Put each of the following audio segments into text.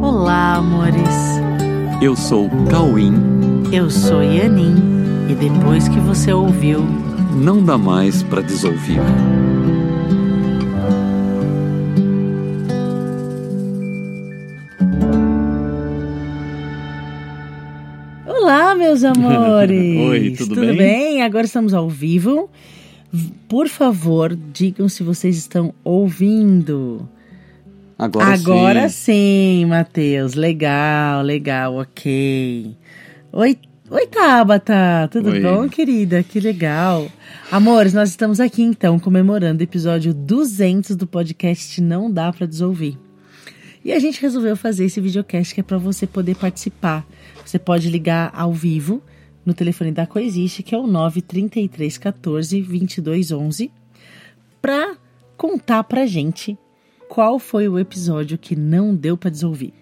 Olá, amores. Eu sou Cauim. Eu sou Yanin. E depois que você ouviu, Não dá mais para desouvir. Meus amores! Oi, tudo bem? bem? Agora estamos ao vivo. Por favor, digam se vocês estão ouvindo. Agora, Agora sim. sim, Matheus. Legal, legal, ok. Oi, oi Tabata. Tudo Oi. bom, querida? Que legal. Amores, nós estamos aqui então comemorando o episódio 200 do podcast Não Dá Pra Desouvir. E a gente resolveu fazer esse videocast que é para você poder participar. Você pode ligar ao vivo no telefone da Coexiste, que é o 933 14 22 11, para contar pra gente qual foi o episódio que não deu para desouvir.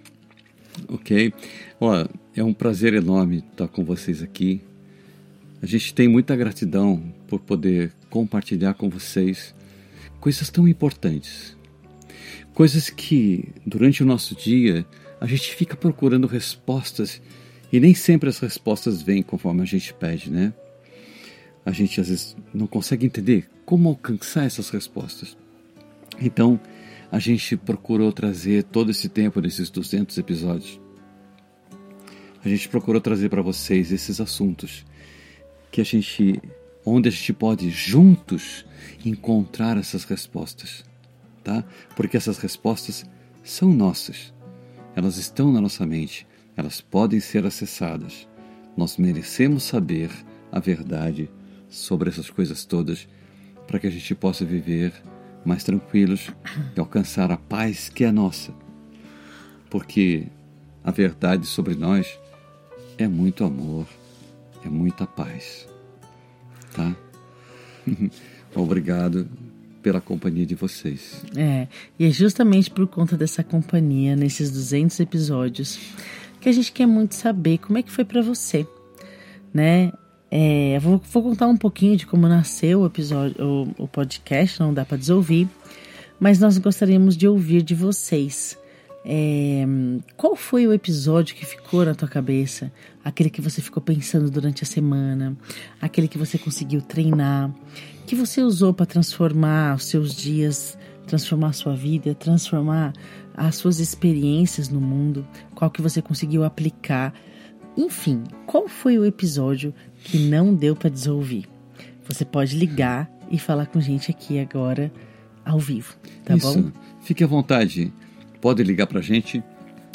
Ok. Ó, é um prazer enorme estar com vocês aqui. A gente tem muita gratidão por poder compartilhar com vocês coisas tão importantes. Coisas que, durante o nosso dia, a gente fica procurando respostas e nem sempre as respostas vêm conforme a gente pede, né? A gente às vezes não consegue entender como alcançar essas respostas. Então, a gente procurou trazer todo esse tempo nesses 200 episódios. A gente procurou trazer para vocês esses assuntos que a gente onde a gente pode juntos encontrar essas respostas, tá? Porque essas respostas são nossas. Elas estão na nossa mente, elas podem ser acessadas. Nós merecemos saber a verdade sobre essas coisas todas para que a gente possa viver mais tranquilos e alcançar a paz que é nossa. Porque a verdade sobre nós é muito amor, é muita paz. Tá? Obrigado pela companhia de vocês. É, e é justamente por conta dessa companhia nesses 200 episódios que a gente quer muito saber como é que foi pra você, né? É, vou, vou contar um pouquinho de como nasceu o episódio, o, o podcast, não dá pra desouvir, mas nós gostaríamos de ouvir de vocês. É, qual foi o episódio que ficou na tua cabeça? Aquele que você ficou pensando durante a semana, aquele que você conseguiu treinar, que você usou para transformar os seus dias, transformar a sua vida, transformar as suas experiências no mundo, qual que você conseguiu aplicar. Enfim, qual foi o episódio que não deu para desouvir? Você pode ligar e falar com a gente aqui agora ao vivo, tá Isso. bom? Fique à vontade. Pode ligar pra gente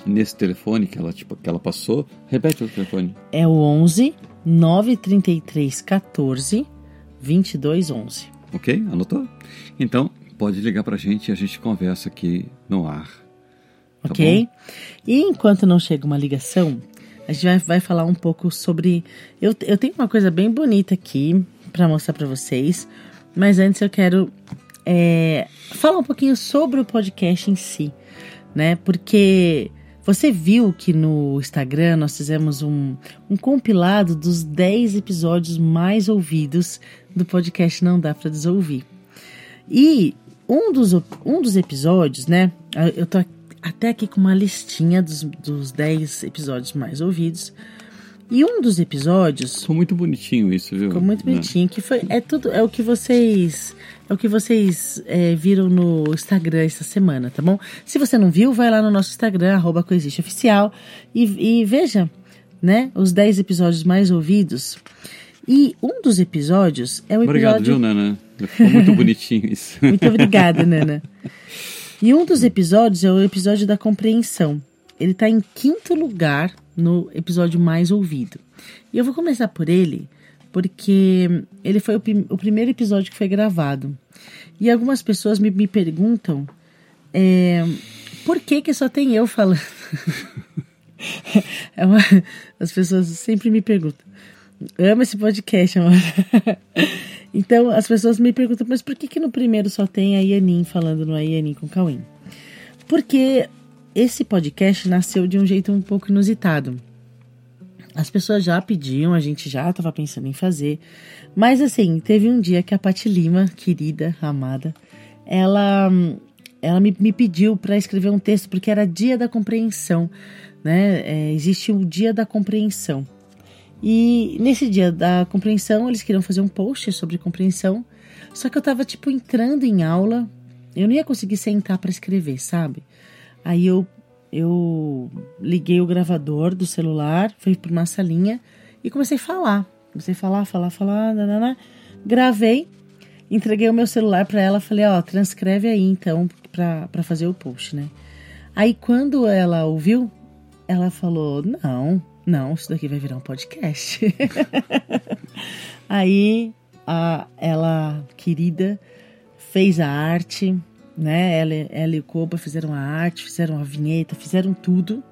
nesse telefone que ela, tipo, que ela passou. Repete o telefone. É o 11 933 14 22 11. Ok? Anotou? Então, pode ligar pra gente e a gente conversa aqui no ar. Tá ok? bom? E enquanto não chega uma ligação, a gente vai, vai falar um pouco sobre. Eu, eu tenho uma coisa bem bonita aqui para mostrar para vocês, mas antes eu quero é, falar um pouquinho sobre o podcast em si, né? Porque você viu que no Instagram nós fizemos um, um compilado dos 10 episódios mais ouvidos do podcast Não Dá para Desouvir. E um dos, um dos episódios, né? Eu tô até aqui com uma listinha dos, dos 10 episódios mais ouvidos. E um dos episódios Ficou muito bonitinho isso, viu? ficou muito Né? bonitinho, que foi é tudo é o que vocês é o que vocês é, viram no Instagram essa semana, tá bom? Se você não viu, vai lá no nosso Instagram arroba Oficial e, e veja, né, os 10 episódios mais ouvidos. E um dos episódios é o Obrigado, episódio viu, Nana? Ficou muito bonitinho isso. muito obrigada, Nana. E um dos episódios é o episódio da compreensão. Ele tá em quinto lugar no episódio mais ouvido. E eu vou começar por ele, porque ele foi o, prim- o primeiro episódio que foi gravado. E algumas pessoas me, me perguntam é, por que que só tem eu falando. É uma- as pessoas sempre me perguntam. Amo esse podcast, amor. Então, as pessoas me perguntam, mas por que, que no primeiro só tem a Yanin falando no Yanin com Cauim? Porque esse podcast nasceu de um jeito um pouco inusitado. As pessoas já pediam, a gente já estava pensando em fazer. Mas assim, teve um dia que a Pati Lima, querida, amada, ela, ela me, me pediu para escrever um texto porque era dia da compreensão, né? É, existe o dia da compreensão. E nesse dia da compreensão, eles queriam fazer um post sobre compreensão, só que eu tava tipo entrando em aula, eu não ia conseguir sentar para escrever, sabe? Aí eu eu liguei o gravador do celular, fui para uma salinha e comecei a falar. Comecei a falar, falar, falar, nanana. gravei, entreguei o meu celular para ela, falei, ó, transcreve aí então para fazer o post, né? Aí quando ela ouviu, ela falou, não, não, isso daqui vai virar um podcast. aí a, ela, querida, fez a arte, né? Ela, ela e o Koba fizeram a arte, fizeram a vinheta, fizeram tudo.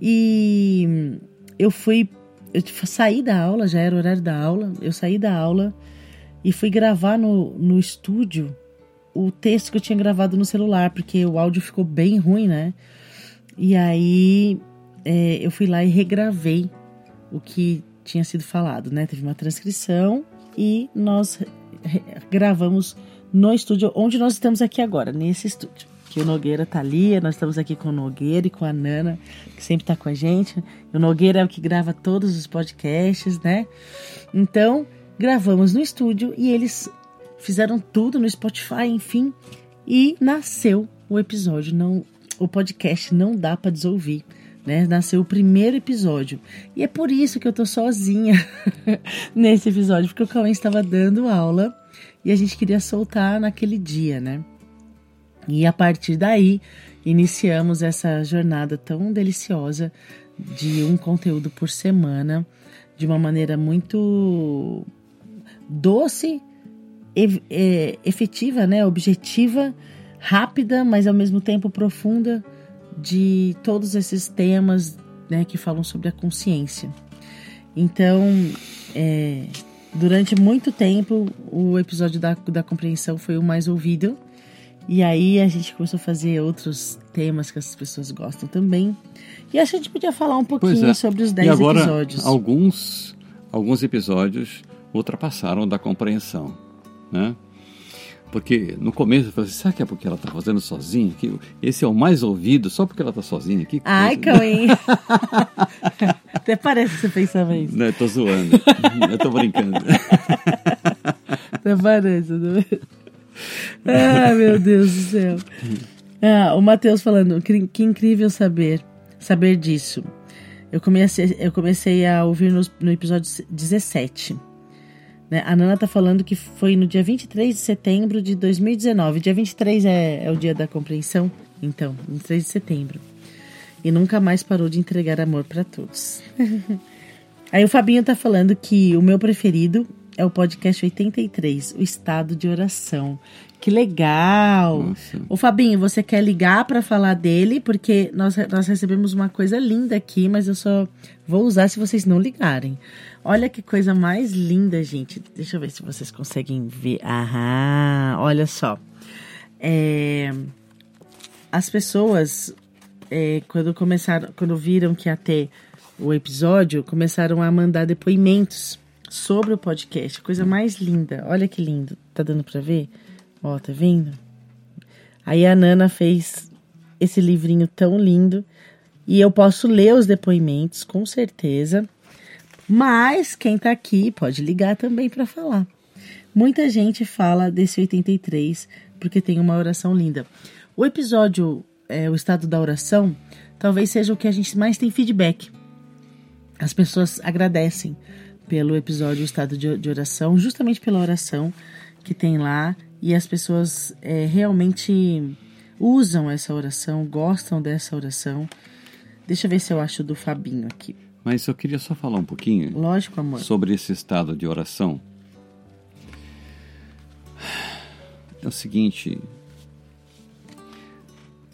E eu fui, eu saí da aula, já era horário da aula, eu saí da aula e fui gravar no, no estúdio o texto que eu tinha gravado no celular, porque o áudio ficou bem ruim, né? E aí é, eu fui lá e regravei o que tinha sido falado, né? Teve uma transcrição e nós gravamos no estúdio onde nós estamos aqui agora, nesse estúdio. Que o Nogueira tá ali, nós estamos aqui com o Nogueira e com a Nana, que sempre tá com a gente. O Nogueira é o que grava todos os podcasts, né? Então, gravamos no estúdio e eles fizeram tudo no Spotify, enfim, e nasceu o episódio, não o podcast não dá para desouvir. Né? Nasceu o primeiro episódio. E é por isso que eu tô sozinha nesse episódio, porque o Cauê estava dando aula e a gente queria soltar naquele dia, né? E a partir daí iniciamos essa jornada tão deliciosa de um conteúdo por semana, de uma maneira muito doce, é, efetiva, né? Objetiva, rápida, mas ao mesmo tempo profunda de todos esses temas né, que falam sobre a consciência. Então, é, Durante muito tempo, o episódio da, da compreensão foi o mais ouvido. E aí a gente começou a fazer outros temas que as pessoas gostam também. E acho que a gente podia falar um pouquinho é. sobre os 10 e agora, episódios. Alguns, alguns episódios ultrapassaram da compreensão, né? Porque no começo eu falei assim, será que é porque ela está fazendo sozinha? Que esse é o mais ouvido só porque ela está sozinha aqui? Ai, Cauê! Até parece que você pensava isso. Não, eu tô zoando. eu tô brincando. Até parece. Ah, meu Deus do céu. Ah, o Matheus falando, que, que incrível saber, saber disso. Eu comecei, eu comecei a ouvir no, no episódio 17. Né? A Nana tá falando que foi no dia 23 de setembro de 2019. Dia 23 é, é o dia da compreensão, então, 23 de setembro. E nunca mais parou de entregar amor para todos. Aí o Fabinho tá falando que o meu preferido é o podcast 83, o estado de oração. Que legal! Nossa. O Fabinho, você quer ligar para falar dele? Porque nós, nós recebemos uma coisa linda aqui, mas eu só vou usar se vocês não ligarem. Olha que coisa mais linda, gente. Deixa eu ver se vocês conseguem ver. Aham, olha só. É, as pessoas, é, quando começaram, quando viram que ter o episódio, começaram a mandar depoimentos sobre o podcast. Coisa mais linda. Olha que lindo. Tá dando para ver? Ó, tá vendo? Aí a Nana fez esse livrinho tão lindo e eu posso ler os depoimentos, com certeza. Mas quem tá aqui pode ligar também para falar. Muita gente fala desse 83 porque tem uma oração linda. O episódio, é, o estado da oração, talvez seja o que a gente mais tem feedback. As pessoas agradecem pelo episódio Estado de Oração, justamente pela oração que tem lá, e as pessoas é, realmente usam essa oração, gostam dessa oração. Deixa eu ver se eu acho do Fabinho aqui. Mas eu queria só falar um pouquinho. Lógico, amor. Sobre esse estado de oração. É o seguinte.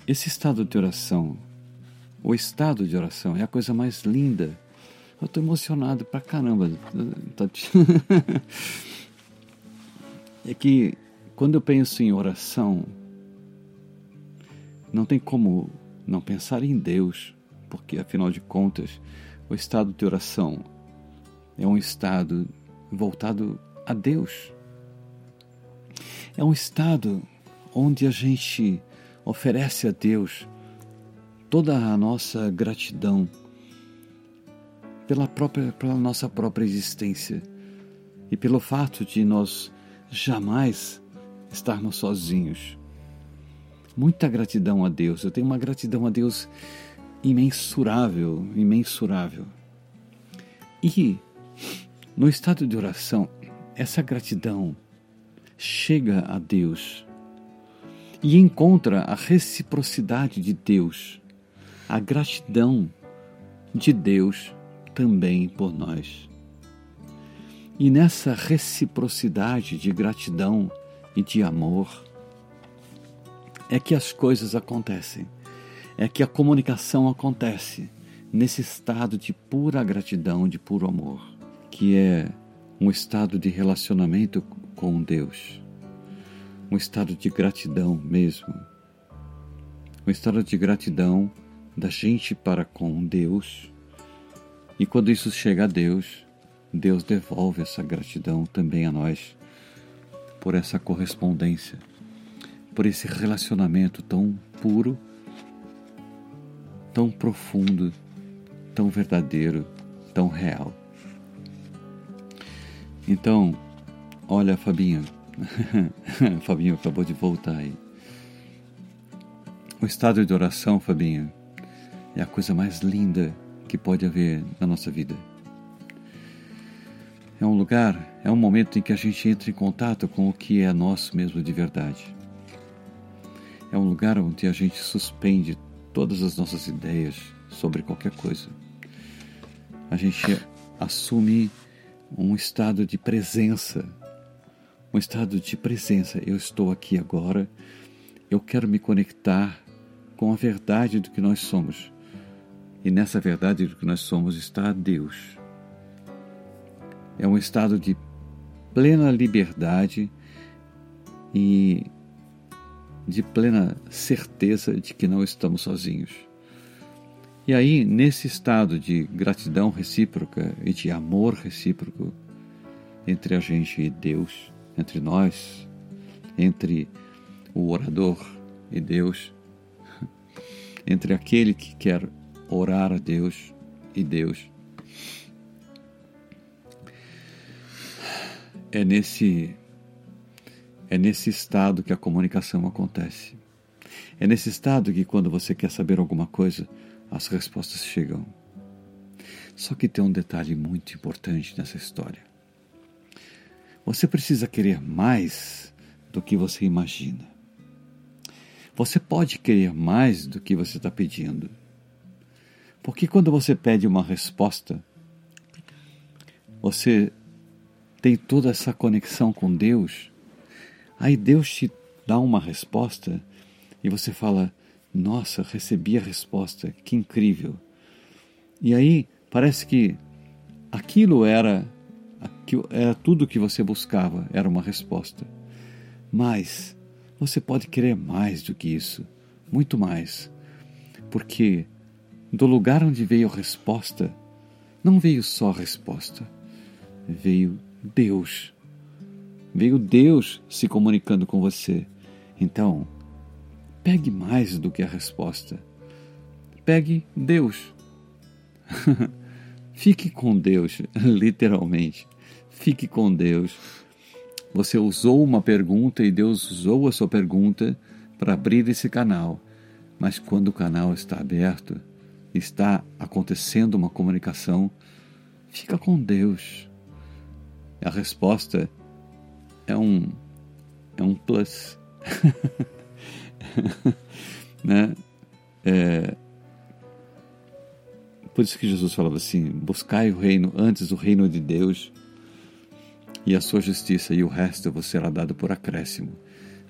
Esse estado de oração, o estado de oração é a coisa mais linda. Eu tô emocionado pra caramba. é que quando eu penso em oração, não tem como não pensar em Deus, porque afinal de contas, O estado de oração é um estado voltado a Deus. É um estado onde a gente oferece a Deus toda a nossa gratidão pela, própria, pela nossa própria existência e pelo fato de nós jamais estarmos sozinhos. Muita gratidão a Deus. Eu tenho uma gratidão a Deus imensurável, imensurável. E no estado de oração, essa gratidão chega a Deus e encontra a reciprocidade de Deus, a gratidão de Deus também por nós. E nessa reciprocidade de gratidão e de amor é que as coisas acontecem, é que a comunicação acontece nesse estado de pura gratidão, de puro amor que é um estado de relacionamento com Deus, um estado de gratidão mesmo, um estado de gratidão da gente para com Deus. E quando isso chega a Deus, Deus devolve essa gratidão também a nós por essa correspondência, por esse relacionamento tão puro, tão profundo, tão verdadeiro, tão real. Então, olha, Fabinho. Fabinho acabou de voltar aí. O estado de oração, Fabinho, é a coisa mais linda que pode haver na nossa vida. É um lugar, é um momento em que a gente entra em contato com o que é nosso mesmo de verdade. É um lugar onde a gente suspende todas as nossas ideias sobre qualquer coisa. A gente assume um estado de presença, um estado de presença. Eu estou aqui agora, eu quero me conectar com a verdade do que nós somos. E nessa verdade do que nós somos está Deus. É um estado de plena liberdade e de plena certeza de que não estamos sozinhos. E aí, nesse estado de gratidão recíproca e de amor recíproco entre a gente e Deus, entre nós, entre o orador e Deus, entre aquele que quer orar a Deus e Deus, é nesse é nesse estado que a comunicação acontece. É nesse estado que quando você quer saber alguma coisa, as respostas chegam. Só que tem um detalhe muito importante nessa história. Você precisa querer mais do que você imagina. Você pode querer mais do que você está pedindo. Porque quando você pede uma resposta, você tem toda essa conexão com Deus, aí Deus te dá uma resposta e você fala: nossa, recebi a resposta, que incrível. E aí parece que aquilo era, era tudo que você buscava, era uma resposta. Mas você pode querer mais do que isso, muito mais. Porque do lugar onde veio a resposta, não veio só a resposta, veio Deus. Veio Deus se comunicando com você. Então, Pegue mais do que a resposta. Pegue Deus. Fique com Deus, literalmente. Fique com Deus. Você usou uma pergunta e Deus usou a sua pergunta para abrir esse canal. Mas quando o canal está aberto, está acontecendo uma comunicação, fica com Deus. A resposta é um é um plus. né? É, por isso que Jesus falava assim: buscai o reino antes o reino de Deus e a sua justiça, e o resto vos será dado por acréscimo.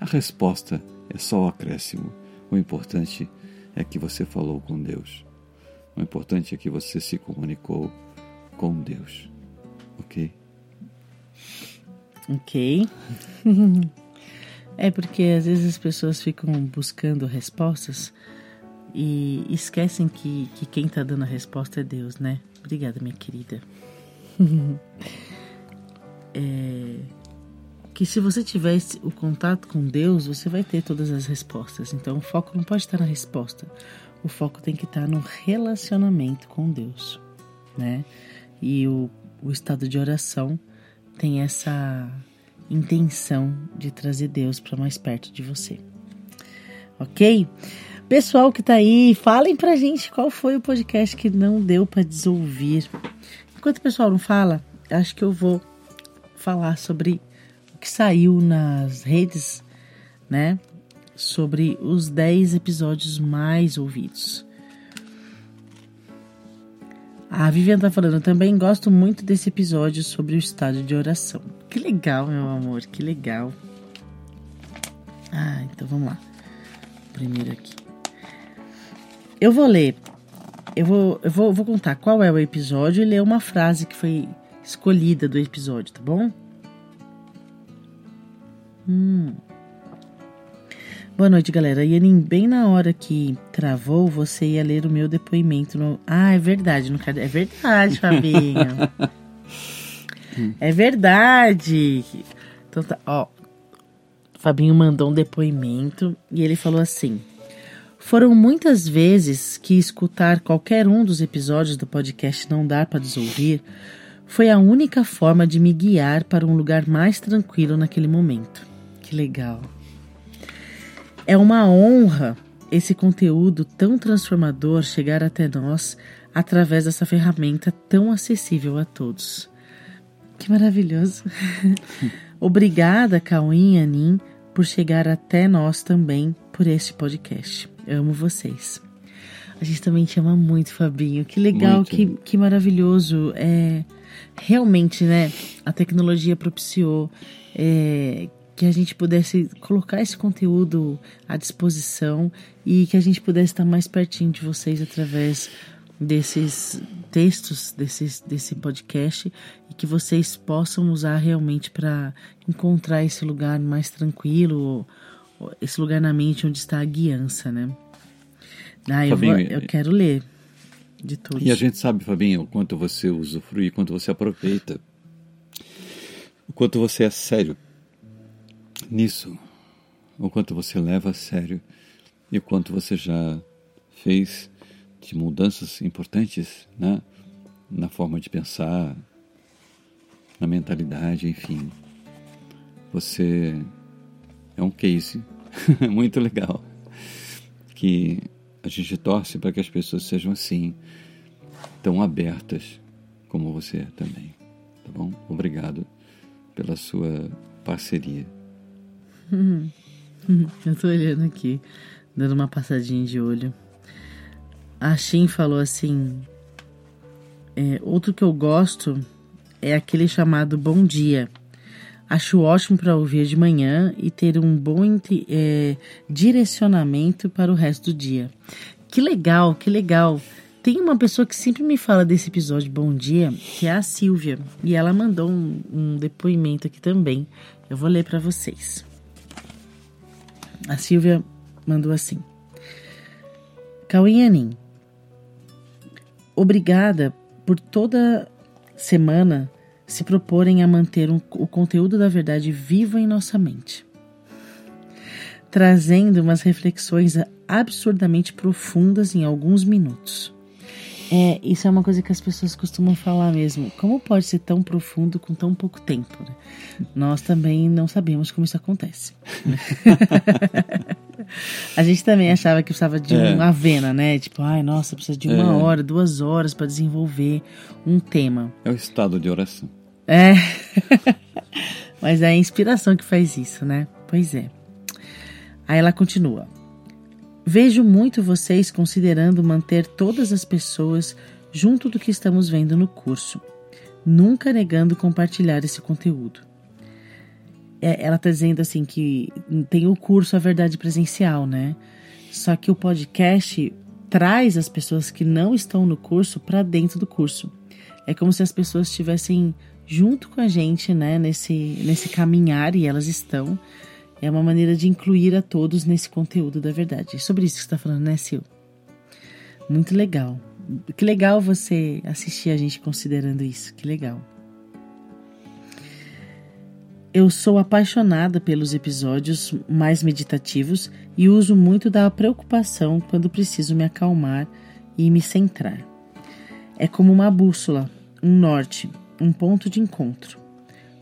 A resposta é só o acréscimo. O importante é que você falou com Deus. O importante é que você se comunicou com Deus. Ok? Ok. É porque às vezes as pessoas ficam buscando respostas e esquecem que, que quem está dando a resposta é Deus, né? Obrigada, minha querida. é, que se você tivesse o contato com Deus, você vai ter todas as respostas. Então o foco não pode estar na resposta. O foco tem que estar no relacionamento com Deus, né? E o, o estado de oração tem essa intenção de trazer Deus para mais perto de você. Ok? Pessoal que tá aí, falem pra gente qual foi o podcast que não deu para desouvir. Enquanto o pessoal não fala, acho que eu vou falar sobre o que saiu nas redes, né? Sobre os 10 episódios mais ouvidos. A Vivian tá falando, também gosto muito desse episódio sobre o estado de oração. Que legal, meu amor, que legal. Ah, então vamos lá. Primeiro aqui. Eu vou ler. Eu vou, eu vou, vou contar qual é o episódio e ler uma frase que foi escolhida do episódio, tá bom? Hum. Boa noite, galera. Yanin, bem na hora que travou, você ia ler o meu depoimento no. Ah, é verdade, no É verdade, Fabinho. é verdade. Então tá, ó. Fabinho mandou um depoimento e ele falou assim: Foram muitas vezes que escutar qualquer um dos episódios do podcast Não Dar para Desouvir foi a única forma de me guiar para um lugar mais tranquilo naquele momento. Que legal. É uma honra esse conteúdo tão transformador chegar até nós através dessa ferramenta tão acessível a todos. Que maravilhoso! Obrigada, Cauim e Anin, por chegar até nós também por este podcast. Eu amo vocês. A gente também te ama muito, Fabinho. Que legal, que, que maravilhoso. É, realmente, né? A tecnologia propiciou é, que a gente pudesse colocar esse conteúdo à disposição e que a gente pudesse estar mais pertinho de vocês através desses textos desses, desse podcast e que vocês possam usar realmente para encontrar esse lugar mais tranquilo, esse lugar na mente onde está a guiança, né? Ah, eu, vou, eu quero ler de. E a gente sabe, Fabinho, o quanto você usufrui, o quanto você aproveita, o quanto você é sério nisso, o quanto você leva a sério e o quanto você já fez de mudanças importantes né? na forma de pensar, na mentalidade, enfim. Você é um case muito legal que a gente torce para que as pessoas sejam assim, tão abertas como você é também. Tá bom? Obrigado pela sua parceria. Eu tô olhando aqui, dando uma passadinha de olho. A Shin falou assim: é, outro que eu gosto é aquele chamado Bom Dia. Acho ótimo para ouvir de manhã e ter um bom é, direcionamento para o resto do dia. Que legal, que legal. Tem uma pessoa que sempre me fala desse episódio Bom Dia, que é a Silvia, e ela mandou um, um depoimento aqui também. Eu vou ler para vocês. A Silvia mandou assim: Cauinhanin, obrigada por toda semana se proporem a manter um, o conteúdo da verdade vivo em nossa mente, trazendo umas reflexões absurdamente profundas em alguns minutos. É, isso é uma coisa que as pessoas costumam falar mesmo. Como pode ser tão profundo com tão pouco tempo? Né? Nós também não sabemos como isso acontece. a gente também achava que precisava de é. uma avena, né? Tipo, ai, nossa, precisa de uma é. hora, duas horas para desenvolver um tema. É o estado de oração. É. Mas é a inspiração que faz isso, né? Pois é. Aí ela continua. Vejo muito vocês considerando manter todas as pessoas junto do que estamos vendo no curso, nunca negando compartilhar esse conteúdo. É, ela está dizendo assim que tem o curso A Verdade Presencial, né? Só que o podcast traz as pessoas que não estão no curso para dentro do curso. É como se as pessoas estivessem junto com a gente, né, nesse, nesse caminhar e elas estão. É uma maneira de incluir a todos nesse conteúdo da verdade. É sobre isso que você está falando, né, Sil? Muito legal. que legal você assistir a gente considerando isso. Que legal. Eu sou apaixonada pelos episódios mais meditativos e uso muito da preocupação quando preciso me acalmar e me centrar. É como uma bússola, um norte, um ponto de encontro.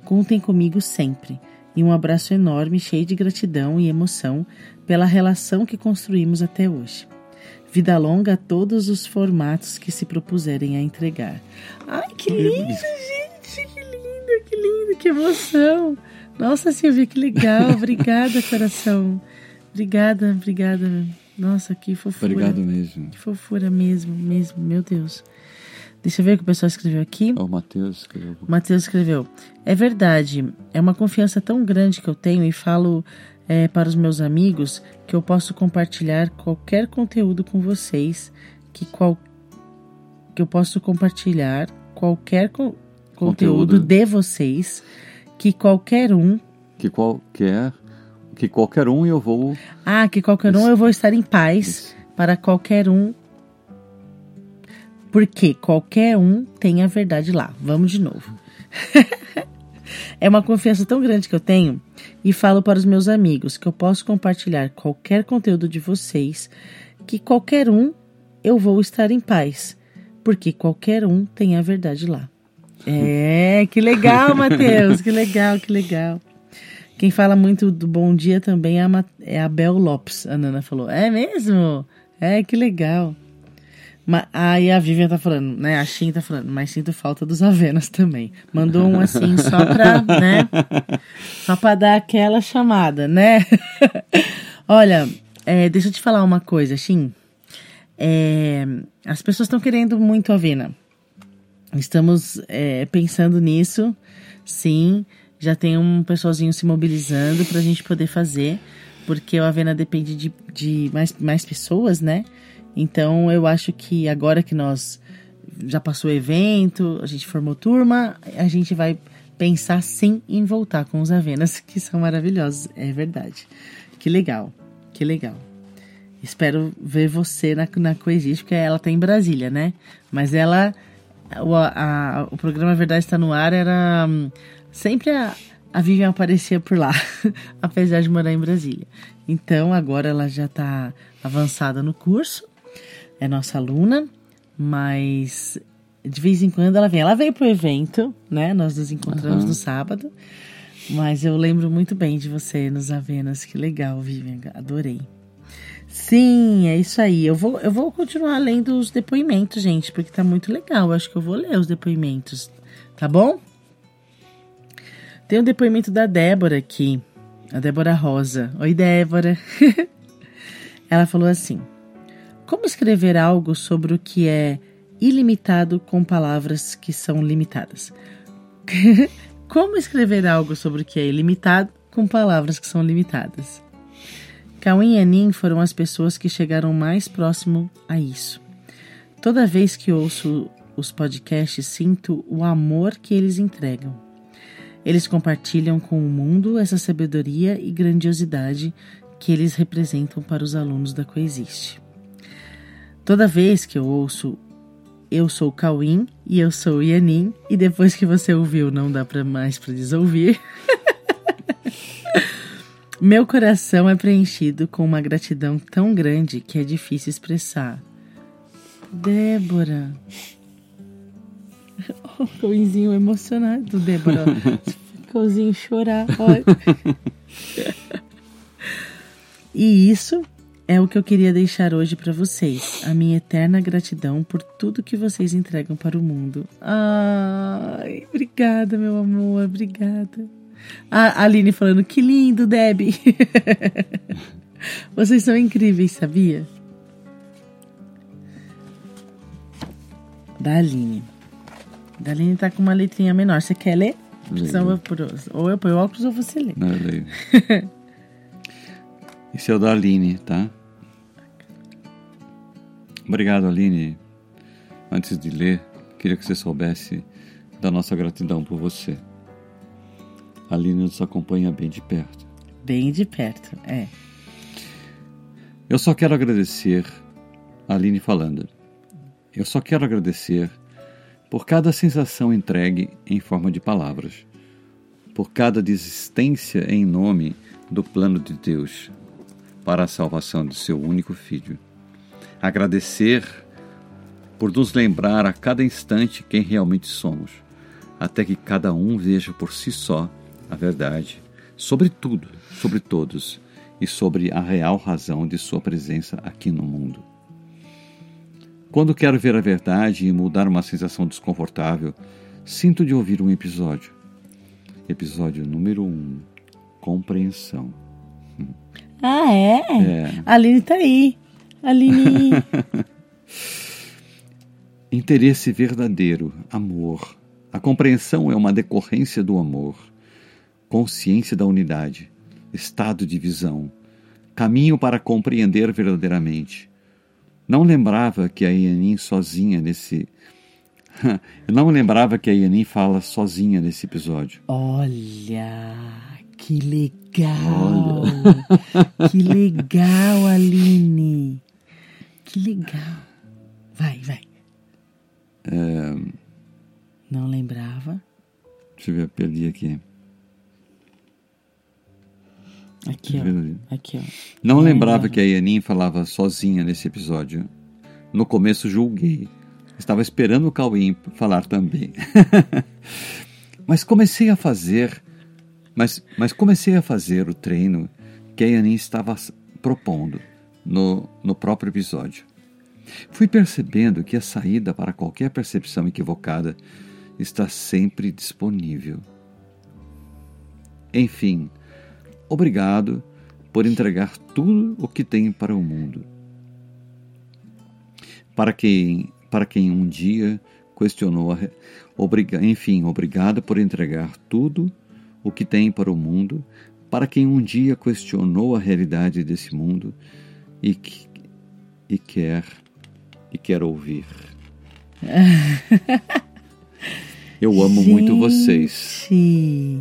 Contem comigo sempre e um abraço enorme, cheio de gratidão e emoção pela relação que construímos até hoje. Vida longa a todos os formatos que se propuserem a entregar. Ai, que lindo, gente! Que lindo, que lindo, que emoção! Nossa, Silvia, que legal! Obrigada, coração. Obrigada, obrigada. Nossa, que fofura. Obrigado mesmo. Que fofura mesmo, mesmo, meu Deus. Deixa eu ver o que o pessoal escreveu aqui. O Matheus escreveu. Matheus escreveu. É verdade, é uma confiança tão grande que eu tenho e falo é, para os meus amigos que eu posso compartilhar qualquer conteúdo com vocês, que, qual, que eu posso compartilhar qualquer co conteúdo. conteúdo de vocês, que qualquer um. Que qualquer. Que qualquer um eu vou. Ah, que qualquer um eu vou estar em paz Isso. para qualquer um. Porque qualquer um tem a verdade lá. Vamos de novo. é uma confiança tão grande que eu tenho e falo para os meus amigos que eu posso compartilhar qualquer conteúdo de vocês, que qualquer um eu vou estar em paz, porque qualquer um tem a verdade lá. É, que legal, Matheus, que legal, que legal. Quem fala muito do bom dia também é a, é a Bel Lopes, a Nana falou. É mesmo? É, que legal. Aí a Vivian tá falando, né? A Shin tá falando, mas sinto falta dos Avenas também. Mandou um assim só pra, né? Só pra dar aquela chamada, né? Olha, é, deixa eu te falar uma coisa, Shin. É, as pessoas estão querendo muito Avena. Estamos é, pensando nisso, sim. Já tem um pessoalzinho se mobilizando pra gente poder fazer, porque o Avena depende de, de mais, mais pessoas, né? Então eu acho que agora que nós já passou o evento, a gente formou turma, a gente vai pensar sim em voltar com os Avenas, que são maravilhosos, é verdade. Que legal, que legal. Espero ver você na, na Coexiste, porque ela tá em Brasília, né? Mas ela, o, a, o programa Verdade está no ar era hum, sempre a, a Vivian aparecia por lá, apesar de morar em Brasília. Então agora ela já está avançada no curso é nossa aluna, mas de vez em quando ela vem. Ela veio pro evento, né? Nós nos encontramos uhum. no sábado. Mas eu lembro muito bem de você nos Avenas. Que legal, Vivian. Adorei. Sim, é isso aí. Eu vou, eu vou continuar lendo os depoimentos, gente, porque tá muito legal. Eu acho que eu vou ler os depoimentos, tá bom? Tem o um depoimento da Débora aqui, a Débora Rosa. Oi, Débora. Ela falou assim: como escrever algo sobre o que é ilimitado com palavras que são limitadas? Como escrever algo sobre o que é ilimitado com palavras que são limitadas? Cauim e Anin foram as pessoas que chegaram mais próximo a isso. Toda vez que ouço os podcasts, sinto o amor que eles entregam. Eles compartilham com o mundo essa sabedoria e grandiosidade que eles representam para os alunos da Coexiste. Toda vez que eu ouço eu sou Cauim e eu sou o Yanin, e depois que você ouviu, não dá para mais para desouvir. Meu coração é preenchido com uma gratidão tão grande que é difícil expressar. Débora. O Cauinzinho emocionado, Débora. Cauzinho chorar, olha. e isso é o que eu queria deixar hoje para vocês. A minha eterna gratidão por tudo que vocês entregam para o mundo. Ai, obrigada, meu amor, obrigada. A Aline falando, que lindo, Deb. vocês são incríveis, sabia? Da Aline. Da Aline tá com uma letrinha menor. Você quer ler? Ou eu ponho óculos ou você lê. Não, eu leio. Esse é o da Aline, tá? Obrigado, Aline. Antes de ler, queria que você soubesse da nossa gratidão por você. A Aline nos acompanha bem de perto. Bem de perto, é. Eu só quero agradecer Aline falando. eu só quero agradecer por cada sensação entregue em forma de palavras, por cada desistência em nome do plano de Deus para a salvação de seu único filho. Agradecer por nos lembrar a cada instante quem realmente somos, até que cada um veja por si só a verdade sobre tudo, sobre todos e sobre a real razão de sua presença aqui no mundo. Quando quero ver a verdade e mudar uma sensação desconfortável, sinto de ouvir um episódio. Episódio número 1 um, Compreensão. Ah, é? é. A Aline tá aí. Aline. Interesse verdadeiro, amor. A compreensão é uma decorrência do amor. Consciência da unidade, estado de visão, caminho para compreender verdadeiramente. Não lembrava que a Ianin sozinha nesse. Eu não lembrava que a Ianin fala sozinha nesse episódio. Olha, que legal! Olha. Que legal, Aline! Que legal! Vai, vai. É... Não lembrava. Deixa eu ver, perdi aqui. Aqui, ó. Aqui, ó. Não, Não lembrava, que a Yanin falava sozinha nesse episódio. No começo julguei. Estava esperando o Cauim falar também. mas comecei a fazer, mas, mas comecei a fazer o treino que a Yanin estava propondo no, no próprio episódio. Fui percebendo que a saída para qualquer percepção equivocada está sempre disponível. Enfim, Obrigado por entregar tudo o que tem para o mundo. Para quem, para quem um dia questionou, obriga, enfim, obrigado por entregar tudo o que tem para o mundo, para quem um dia questionou a realidade desse mundo e, e quer e quer ouvir. Eu amo gente. muito vocês.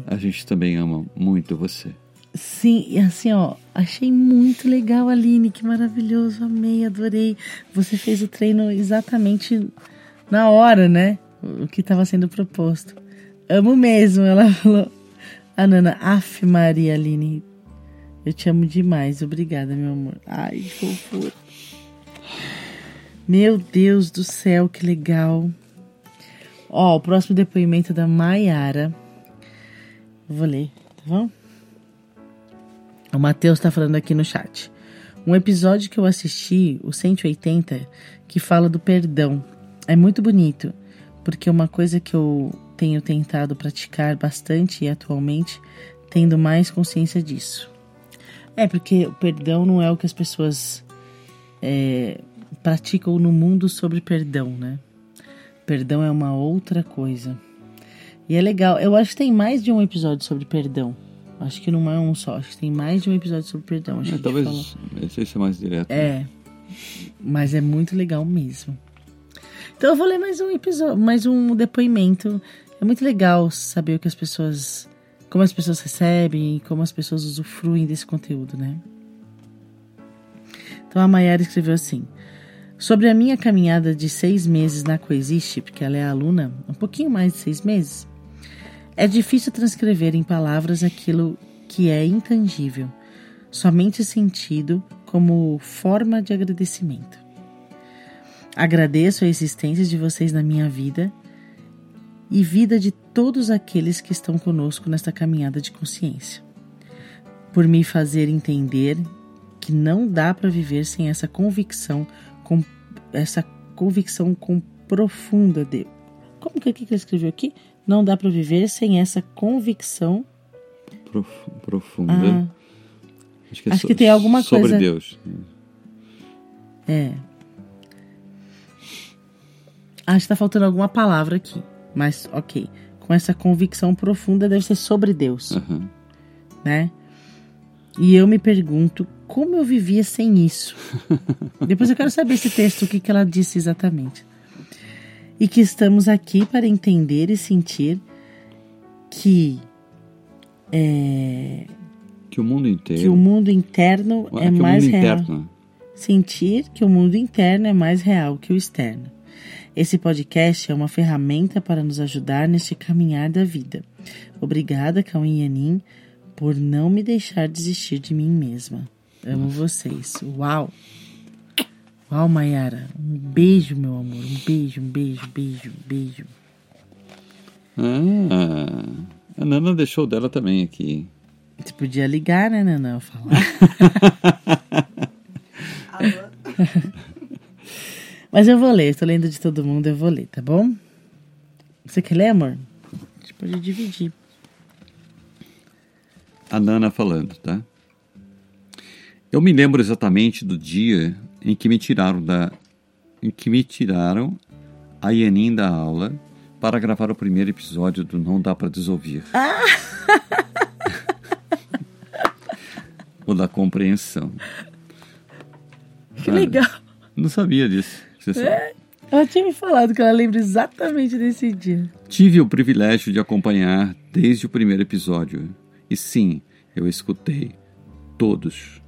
A gente também ama muito você. Sim, assim, ó, achei muito legal, Aline, que maravilhoso, amei, adorei. Você fez o treino exatamente na hora, né? O que estava sendo proposto. Amo mesmo, ela falou. A Nana, af Maria, Aline, eu te amo demais, obrigada, meu amor. Ai, que fofura. Meu Deus do céu, que legal. Ó, o próximo depoimento é da Maiara. Vou ler, tá bom? O Matheus está falando aqui no chat. Um episódio que eu assisti, o 180, que fala do perdão. É muito bonito, porque uma coisa que eu tenho tentado praticar bastante e atualmente, tendo mais consciência disso. É, porque o perdão não é o que as pessoas é, praticam no mundo sobre perdão, né? Perdão é uma outra coisa. E é legal, eu acho que tem mais de um episódio sobre perdão. Acho que não é um só, acho que tem mais de um episódio sobre perdão. Acho é, que talvez esse seja mais direto. É, né? mas é muito legal mesmo. Então eu vou ler mais um episódio, mais um depoimento. É muito legal saber o que as pessoas, como as pessoas recebem e como as pessoas usufruem desse conteúdo, né? Então a Mayara escreveu assim: Sobre a minha caminhada de seis meses na Coexiste, porque ela é aluna, um pouquinho mais de seis meses, é difícil transcrever em palavras aquilo que é intangível, somente sentido como forma de agradecimento. Agradeço a existência de vocês na minha vida e vida de todos aqueles que estão conosco nesta caminhada de consciência, por me fazer entender que não dá para viver sem essa convicção, com essa convicção com profunda de como que, que ele escreveu aqui? Não dá para viver sem essa convicção Prof, profunda. Ah, acho que, é acho so, que tem alguma sobre coisa. Sobre Deus. É. Acho que está faltando alguma palavra aqui. Mas, ok. Com essa convicção profunda deve ser sobre Deus. Uhum. Né? E eu me pergunto como eu vivia sem isso. Depois eu quero saber esse texto, o que, que ela disse exatamente e que estamos aqui para entender e sentir que é, que o mundo inteiro que o mundo interno é, é mais real. Interno. Sentir que o mundo interno é mais real que o externo. Esse podcast é uma ferramenta para nos ajudar neste caminhar da vida. Obrigada, Cauim Yanin, por não me deixar desistir de mim mesma. Amo vocês. Uau! Uau, Mayara. Um beijo, meu amor. Um beijo, um beijo, beijo, beijo. Ah, a Nana deixou dela também aqui. Você podia ligar, né, Nana? Eu falar. Mas eu vou ler, estou lendo de todo mundo, eu vou ler, tá bom? Você quer ler, amor? A gente pode dividir. A Nana falando, tá? Eu me lembro exatamente do dia em que me tiraram da em que me tiraram a Ianin da aula para gravar o primeiro episódio do Não Dá para Desouvir. Ah! o da compreensão. Que Cara, legal. Não sabia disso. É, ela tinha me falado que ela lembra exatamente desse dia. Tive o privilégio de acompanhar desde o primeiro episódio. E sim, eu escutei todos.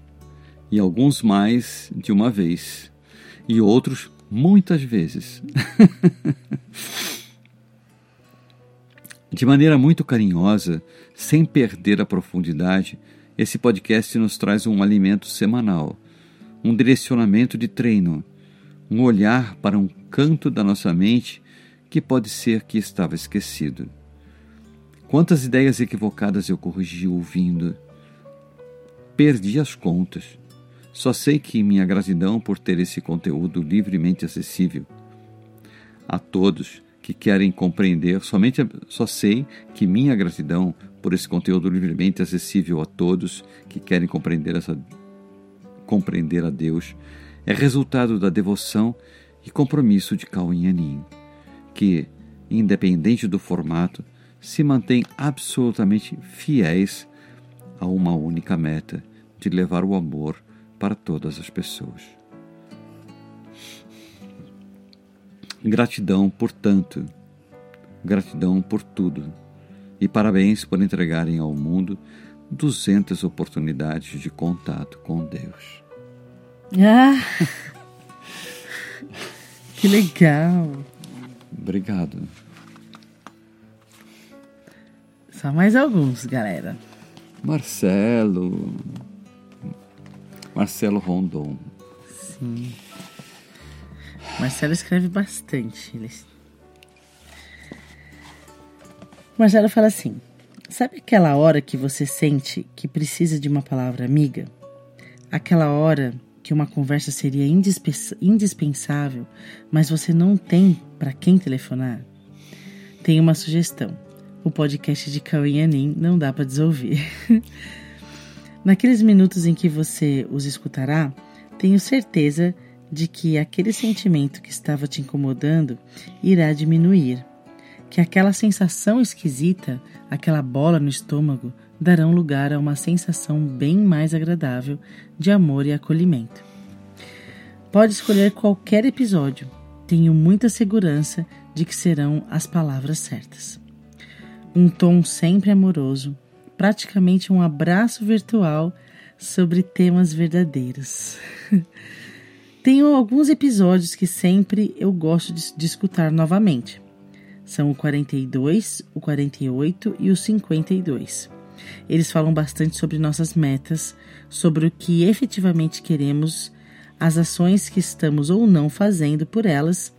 E alguns mais de uma vez. E outros muitas vezes. de maneira muito carinhosa, sem perder a profundidade, esse podcast nos traz um alimento semanal, um direcionamento de treino um olhar para um canto da nossa mente que pode ser que estava esquecido. Quantas ideias equivocadas eu corrigi ouvindo. Perdi as contas. Só sei que minha gratidão por ter esse conteúdo livremente acessível. A todos que querem compreender, somente só sei que minha gratidão por esse conteúdo livremente acessível a todos que querem compreender essa compreender a Deus é resultado da devoção e compromisso de Cauim Anin, que, independente do formato, se mantém absolutamente fiéis a uma única meta de levar o amor para todas as pessoas. Gratidão por tanto, gratidão por tudo, e parabéns por entregarem ao mundo 200 oportunidades de contato com Deus. Ah! que legal! Obrigado. Só mais alguns, galera. Marcelo. Marcelo Rondon. Sim. Marcelo escreve bastante. Ele... Marcelo fala assim: Sabe aquela hora que você sente que precisa de uma palavra amiga? Aquela hora que uma conversa seria indispensável, mas você não tem para quem telefonar? Tem uma sugestão. O podcast de Cauê Anin não dá para desouvir. Naqueles minutos em que você os escutará, tenho certeza de que aquele sentimento que estava te incomodando irá diminuir, que aquela sensação esquisita, aquela bola no estômago, darão lugar a uma sensação bem mais agradável de amor e acolhimento. Pode escolher qualquer episódio, tenho muita segurança de que serão as palavras certas. Um tom sempre amoroso, praticamente um abraço virtual sobre temas verdadeiros. Tenho alguns episódios que sempre eu gosto de, de escutar novamente. São o 42, o 48 e o 52. Eles falam bastante sobre nossas metas, sobre o que efetivamente queremos, as ações que estamos ou não fazendo por elas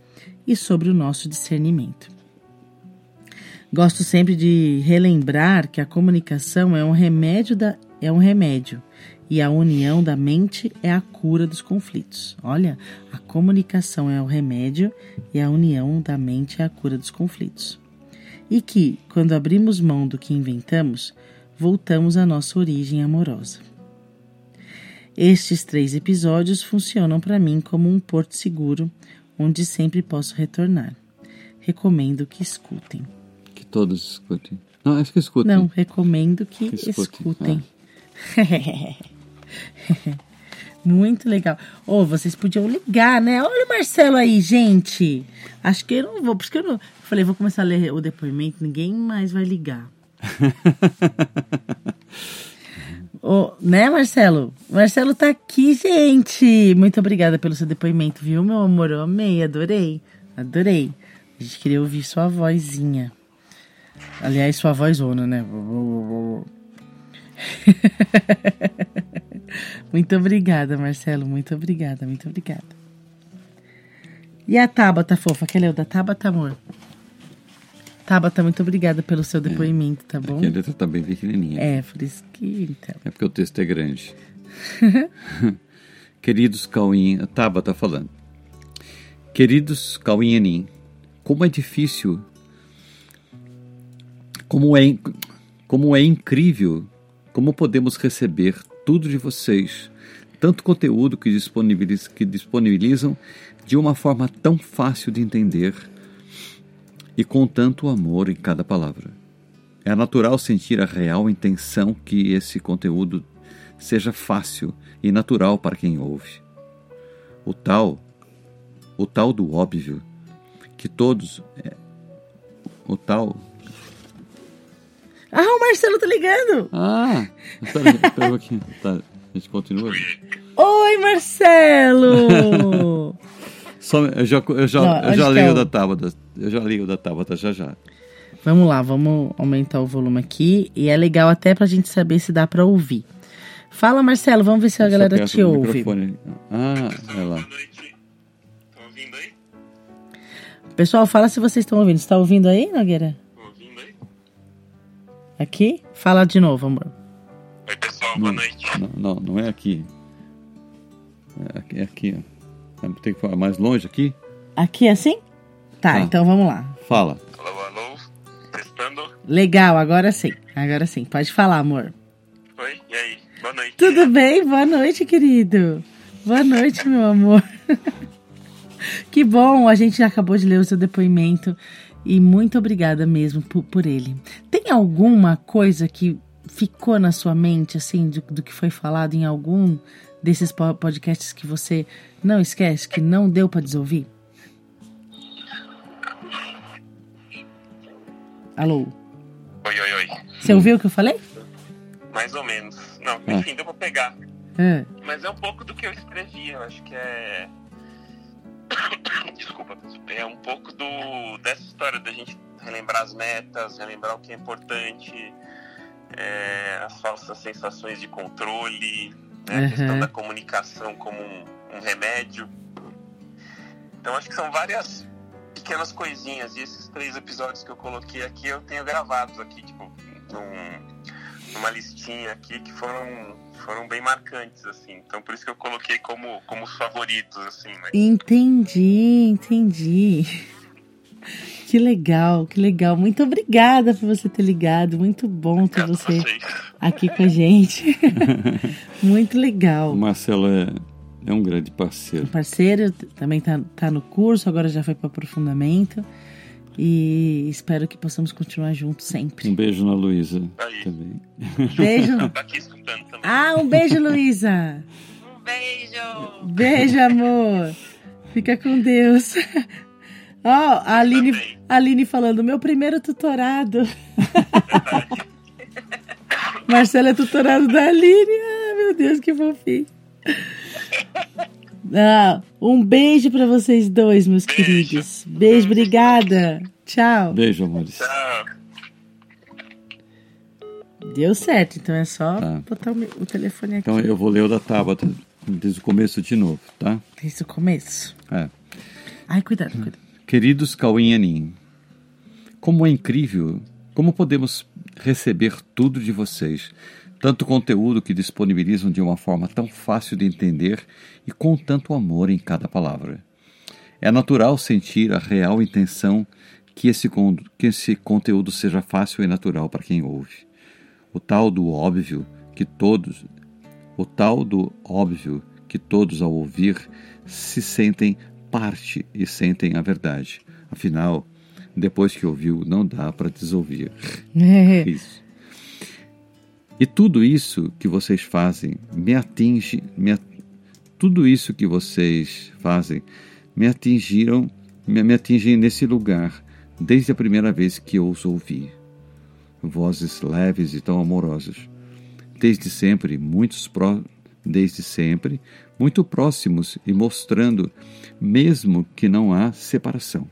e sobre o nosso discernimento. Gosto sempre de relembrar que a comunicação é um remédio da, é um remédio e a união da mente é a cura dos conflitos. Olha, a comunicação é o remédio e a união da mente é a cura dos conflitos. E que, quando abrimos mão do que inventamos, voltamos à nossa origem amorosa. Estes três episódios funcionam para mim como um porto seguro onde sempre posso retornar. Recomendo que escutem. Que todos escutem. Não, acho que escutem. Não, recomendo que, que escutem. escutem. Ah. Muito legal. Ô, oh, vocês podiam ligar, né? Olha o Marcelo aí, gente. Acho que eu não vou, porque eu não. Falei, vou começar a ler o depoimento, ninguém mais vai ligar. oh, né, Marcelo? Marcelo tá aqui, gente. Muito obrigada pelo seu depoimento, viu, meu amor? Eu amei, adorei. Adorei. A gente queria ouvir sua vozinha. Aliás, sua vozona, né? muito obrigada, Marcelo. Muito obrigada, muito obrigada. E a Tabata, fofa? Quer ler o da Tabata, amor? Tabata, muito obrigada pelo seu depoimento, tá bom? Aqui a letra tá bem pequenininha. É, por isso que então. É porque o texto é grande. Queridos Cauim, a Tabata falando. Queridos Cauim como é difícil, como é, como é incrível, como podemos receber tudo de vocês, tanto conteúdo que disponibilizam, que disponibilizam de uma forma tão fácil de entender e com tanto amor em cada palavra. É natural sentir a real intenção que esse conteúdo seja fácil e natural para quem ouve. O tal, o tal do óbvio, que todos. É, o tal. Ah, o Marcelo tá ligando! Ah! Espera, espera um pouquinho. Tá, a gente continua. Oi, Marcelo! Só, eu já, eu já, Não, eu já é o... da Tabata. Eu já leio da Tabata já já. Vamos lá, vamos aumentar o volume aqui. E é legal até pra gente saber se dá pra ouvir. Fala, Marcelo, vamos ver se a galera te ouve. Microfone. Ah, é lá. Boa noite. Estão ouvindo aí? Pessoal, fala se vocês estão ouvindo. Está ouvindo aí, Nogueira? Aqui? Fala de novo, amor. Oi, pessoal, boa noite. Não, não, não é aqui. É aqui, é aqui ó. Tem que falar mais longe aqui? Aqui assim? Tá, tá, então vamos lá. Fala. Alô, alô. Testando. Legal, agora sim. Agora sim. Pode falar, amor. Oi, e aí? Boa noite. Tudo bem? Boa noite, querido. Boa noite, meu amor. que bom, a gente acabou de ler o seu depoimento e muito obrigada mesmo por, por ele. Tem alguma coisa que ficou na sua mente, assim, do, do que foi falado em algum desses podcasts que você não esquece, que não deu para desouvir? Alô? Oi, oi, oi. Você ouviu o que eu falei? Mais ou menos. Não, ah. enfim, deu pra pegar. É. Mas é um pouco do que eu escrevi, eu acho que é. Desculpa, é um pouco do dessa história da gente relembrar as metas, relembrar o que é importante, é, as falsas sensações de controle, né? Uhum. A questão da comunicação como um, um, remédio. Então acho que são várias pequenas coisinhas. E esses três episódios que eu coloquei aqui, eu tenho gravados aqui, tipo, num, numa listinha aqui que foram, foram bem marcantes, assim. Então por isso que eu coloquei como, como os favoritos, assim, né? Entendi, entendi. Que legal, que legal. Muito obrigada por você ter ligado. Muito bom ter você aqui com a gente. Muito legal. O Marcelo é, é um grande parceiro. Um parceiro, também está tá no curso, agora já foi para aprofundamento. E espero que possamos continuar juntos sempre. Um beijo na Luísa também. Beijo. Tá aqui escutando também. Ah, um beijo, Luísa. Um beijo. Beijo, amor. Fica com Deus. Ó, oh, a Aline, a Aline falando, meu primeiro tutorado. Marcela é tutorado da Aline. Ah, meu Deus, que fofinho. Ah, um beijo para vocês dois, meus beijo. queridos. Beijo, obrigada. Tchau. Beijo, amores. Tchau. Deu certo, então é só tá. botar o, o, telefone aqui. Então eu vou ler o da Tabata desde o começo de novo, tá? Desde o começo? É. Ai, cuidado, cuidado. Queridos Cauim e Anin, como é incrível, como podemos receber tudo de vocês, tanto conteúdo que disponibilizam de uma forma tão fácil de entender e com tanto amor em cada palavra. É natural sentir a real intenção que esse, que esse conteúdo seja fácil e natural para quem ouve. O tal do óbvio que todos, o tal do óbvio que todos ao ouvir se sentem parte e sentem a verdade. Afinal, depois que ouviu, não dá para desouvir. É. Isso. E tudo isso que vocês fazem me atinge, me, tudo isso que vocês fazem me atingiram, me, me atingem nesse lugar desde a primeira vez que eu os ouvi. Vozes leves e tão amorosas. Desde sempre, muitos pró, desde sempre, muito próximos e mostrando, mesmo que não há separação.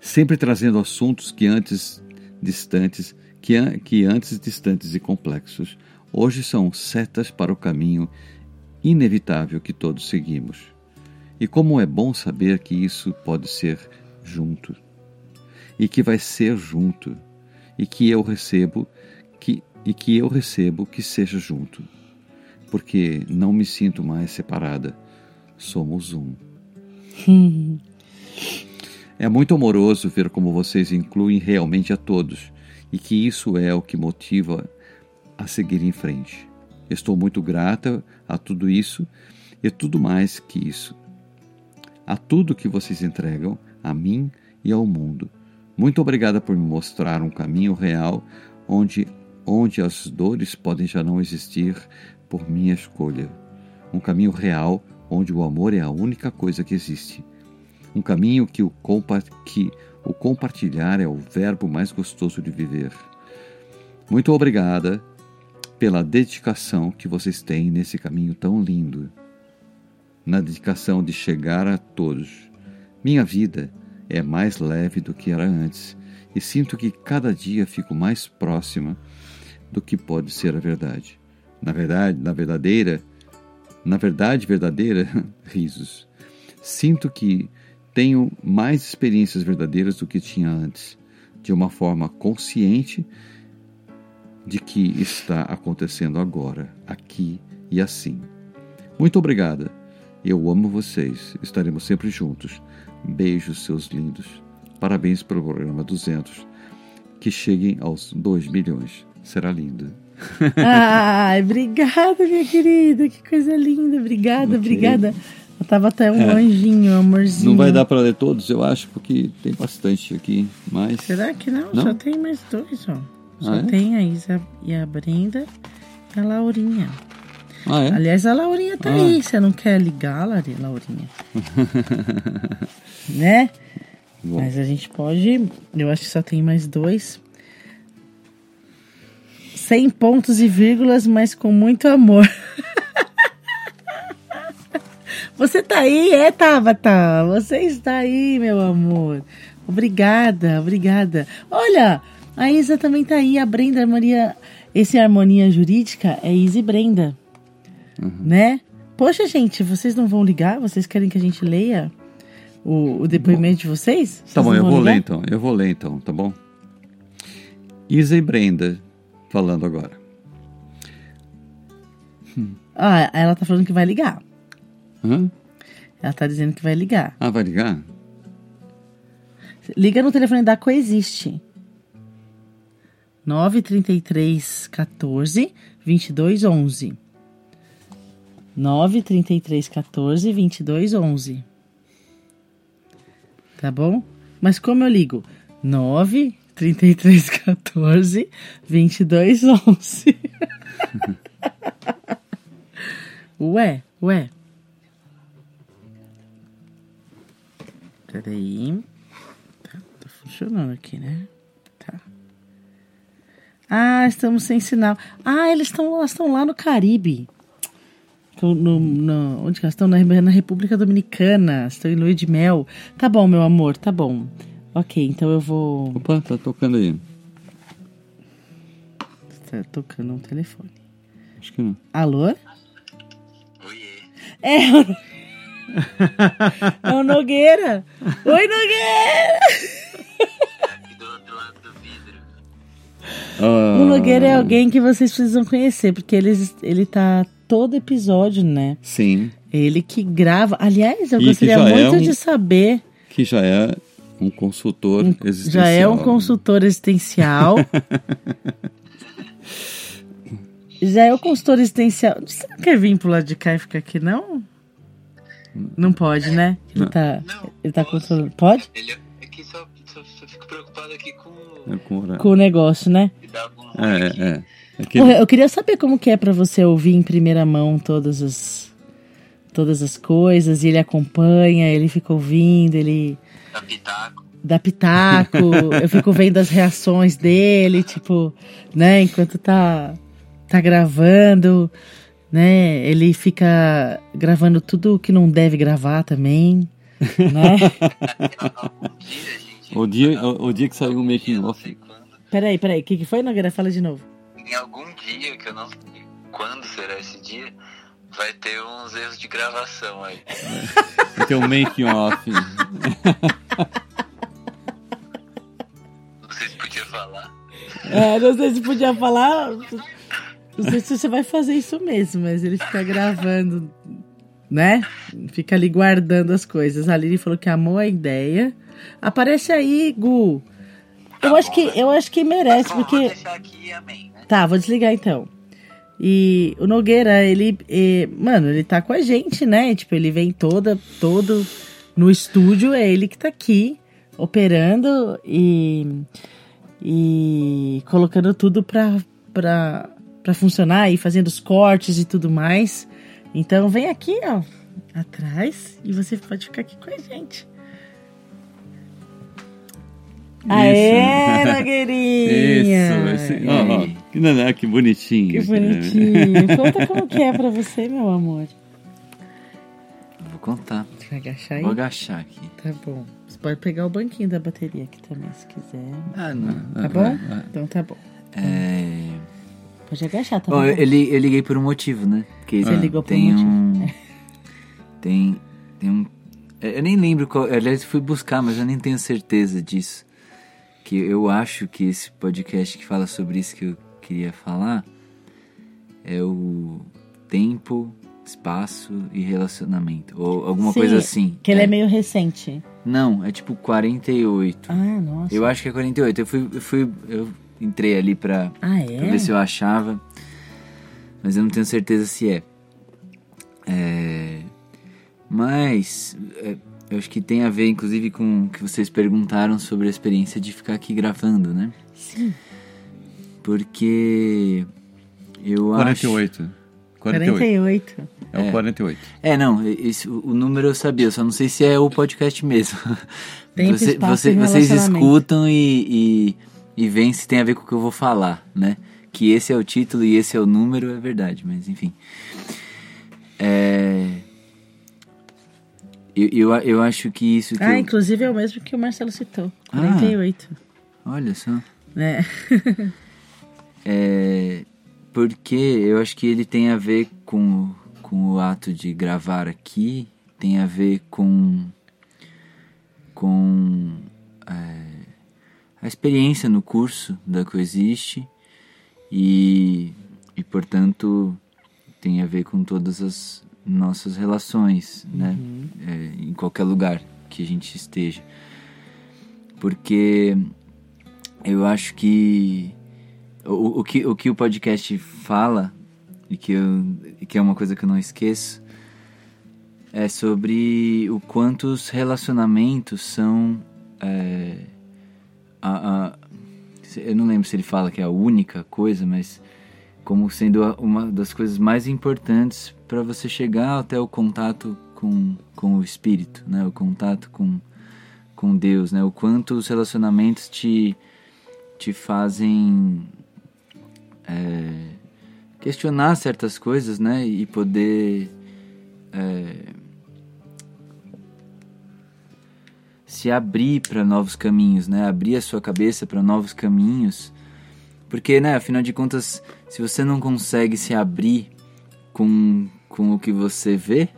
Sempre trazendo assuntos que antes distantes, que, que antes distantes e complexos, hoje são setas para o caminho inevitável que todos seguimos. E como é bom saber que isso pode ser junto, e que vai ser junto, e que eu recebo que e que eu recebo que seja junto, porque não me sinto mais separada. Somos um. é muito amoroso ver como vocês incluem realmente a todos e que isso é o que motiva a seguir em frente. Estou muito grata a tudo isso e tudo mais que isso. A tudo que vocês entregam a mim e ao mundo. Muito obrigada por me mostrar um caminho real onde onde as dores podem já não existir por minha escolha. Um caminho real onde o amor é a única coisa que existe. Um caminho que o, compa que o compartilhar é o verbo mais gostoso de viver. Muito obrigada pela dedicação que vocês têm nesse caminho tão lindo. Na dedicação de chegar a todos. Minha vida é mais leve do que era antes e sinto que cada dia fico mais próxima do que pode ser a verdade. Na verdade, na verdadeira, na verdade verdadeira, risos. Sinto que tenho mais experiências verdadeiras do que tinha antes, de uma forma consciente de que está acontecendo agora, aqui e assim. Muito obrigada. Eu amo vocês. Estaremos sempre juntos. Beijos, seus lindos. Parabéns pelo programa 200. Que cheguem aos 2 milhões. Será lindo. Ai, obrigada, minha querida. Que coisa linda. Obrigada, okay. obrigada. Eu tava até um é. anjinho, amorzinho. Não vai dar para ler todos, eu acho, porque tem bastante aqui. Mas... Será que não? não? Só tem mais dois, ó. Só ah, é? tem a Isa e a Brenda e a Laurinha. Ah, é? Aliás, a Laurinha tá ah. aí. Você não quer ligar, Laurinha? né? Bom. Mas a gente pode. Eu acho que só tem mais dois. Sem pontos e vírgulas, mas com muito amor. Você tá aí, é, Tabata? Você está aí, meu amor. Obrigada, obrigada. Olha, a Isa também tá aí, a Brenda, a Maria. Esse Harmonia Jurídica é Isa e Brenda. Uhum. Né? Poxa, gente, vocês não vão ligar? Vocês querem que a gente leia o, o depoimento bom, de vocês? vocês tá bom, eu vou ligar? ler então. Eu vou ler então, tá bom? Isa e Brenda falando agora. Ah, ela tá falando que vai ligar. Hã? Ela tá dizendo que vai ligar. Ah, vai ligar? Liga no telefone da Coexiste. 933 14 22 11. 933 14 22 11. Tá bom? Mas como eu ligo? 9 33 14 22 11. ué, ué. Peraí. Tá, tá funcionando aqui, né? Tá. Ah, estamos sem sinal. Ah, eles estão elas estão lá no Caribe. No, no, onde elas estão? Na, na República Dominicana. Estão em lua de mel. Tá bom, meu amor, tá bom. Ok, então eu vou. Opa, tá tocando aí. Tá tocando um telefone. Acho que não. Alô? Oiê. É, é o Nogueira. Oi, Nogueira! do outro lado do vidro. Oh. O Nogueira é alguém que vocês precisam conhecer, porque ele, ele tá todo episódio, né? Sim. Ele que grava. Aliás, eu e gostaria muito é um, de saber. Que já é um consultor um, existencial. Já é um consultor existencial. já é o consultor existencial. Você não quer vir pro lado de cá e ficar aqui, não? Não pode, né? Ele não. tá, não, ele tá controlando. Pode? Ele, é que só, só, só fico preocupado aqui com, é com, com o negócio, né? É, é. é Porra, eu queria saber como que é para você ouvir em primeira mão todas as todas as coisas, e ele acompanha, ele fica ouvindo, ele Dá pitaco. Dá pitaco. eu fico vendo as reações dele, tipo, né, enquanto tá, tá gravando, né? Ele fica gravando tudo que não deve gravar também, né? O dia, o, o dia que saiu o making off. Peraí, peraí, o que, que foi, Nogueira? Fala de novo. Em algum dia, que eu não sei quando será esse dia, vai ter uns erros de gravação aí. Vai ter um making off. Não sei se podia falar. É, não sei se podia falar. Não sei se você vai fazer isso mesmo, mas ele fica gravando, né? Fica ali guardando as coisas. A Lili falou que amou a ideia. Aparece aí, Gu. Eu acho que, eu acho que merece, Bom, vou porque. deixar aqui amém, né? Tá, vou desligar então. E o Nogueira, ele, eh, mano, ele tá com a gente, né? Tipo, ele vem toda, todo no estúdio, é ele que tá aqui operando e, e colocando tudo pra, pra, pra funcionar e fazendo os cortes e tudo mais. Então vem aqui, ó, atrás e você pode ficar aqui com a gente. Aê, Nogueirinha! Isso, esse, ó, ó, que, bonitinho. Que bonitinho. Conta como que é pra você, meu amor. Vou contar. Você vai agachar aí? Vou agachar aqui. Tá bom. Você pode pegar o banquinho da bateria aqui também, se quiser. Ah, não. Tá bom? Então tá bom. É... Pode agachar, tá Bom, eu, eu li- eu liguei por um motivo, né? Porque Você ligou por um tem motivo. um... Tem, tem um... Eu nem lembro qual... Aliás, eu fui buscar, mas eu nem tenho certeza disso. Que eu acho que esse podcast que fala sobre isso que eu queria falar é o tempo, espaço e relacionamento. Ou alguma Sim, coisa assim. Que ele é meio recente. Não, é tipo 48. Ah, nossa. Eu acho que é 48. Eu fui, eu fui, eu entrei ali pra, Ah, pra é? ver se eu achava, mas eu não tenho certeza se é. É, mas é, eu acho que tem a ver, inclusive, com o que vocês perguntaram sobre a experiência de ficar aqui gravando, né? Sim. Porque eu 48. 48. 48. É o 48. acho. É, não, esse, o número eu sabia, eu só não sei se é o podcast mesmo. Tempo, Você- espaço você- vocês escutam e, e, e veem se tem a ver com o que eu vou falar, né? Que esse é o título e esse é o número, é verdade, mas enfim. É... Eu, eu, eu acho que isso que Ah, eu- inclusive é o mesmo que o Marcelo citou. Ah. 48. Olha só. Né? É, porque eu acho que ele tem a ver com, com o ato de gravar aqui, tem a ver com, com é, a experiência no curso da Coexiste e, e, portanto, tem a ver com todas as nossas relações, né? É, em qualquer lugar que a gente esteja. Porque eu acho que o, o que o que o podcast fala e que, eu, que é uma coisa que eu não esqueço é sobre o quanto os relacionamentos são é, a, a- eu não lembro se ele fala que é a única coisa mas como sendo uma das coisas mais importantes para você chegar até o contato com, com o espírito né o contato com com Deus né o quanto os relacionamentos te te fazem é, questionar certas coisas, né? E poder é, se abrir para novos caminhos, né? Abrir a sua cabeça para novos caminhos, porque, né? Afinal de contas, se você não consegue se abrir com com o que você vê,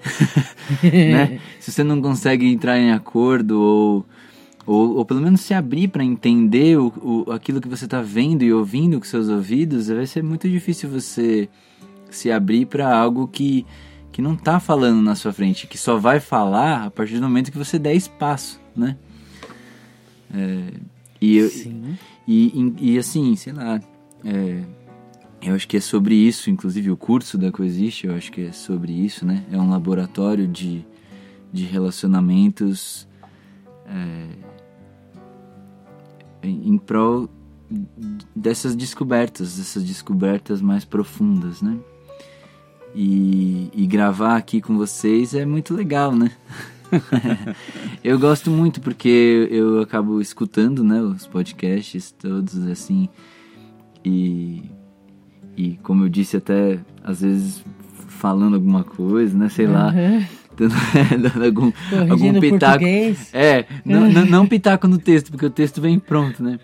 né? Se você não consegue entrar em acordo ou ou, ou pelo menos se abrir para entender o, o, aquilo que você está vendo e ouvindo com seus ouvidos, vai ser muito difícil você se abrir para algo que, que não está falando na sua frente, que só vai falar a partir do momento que você der espaço, né? É, e, eu, Sim. e, e, e, assim, sei lá, é, eu acho que é sobre isso, inclusive o curso da Coexiste, eu acho que é sobre isso, né? É um laboratório de, de relacionamentos é, em em prol dessas descobertas, dessas descobertas mais profundas, né? E, e gravar aqui com vocês é muito legal, né? eu gosto muito porque eu acabo escutando, né, os podcasts todos assim e e como eu disse até às vezes falando alguma coisa, né? Sei lá. Uhum. Dando, dando algum, algum pitaco. português. É, não, não, não pitaco no texto, porque o texto vem pronto, né?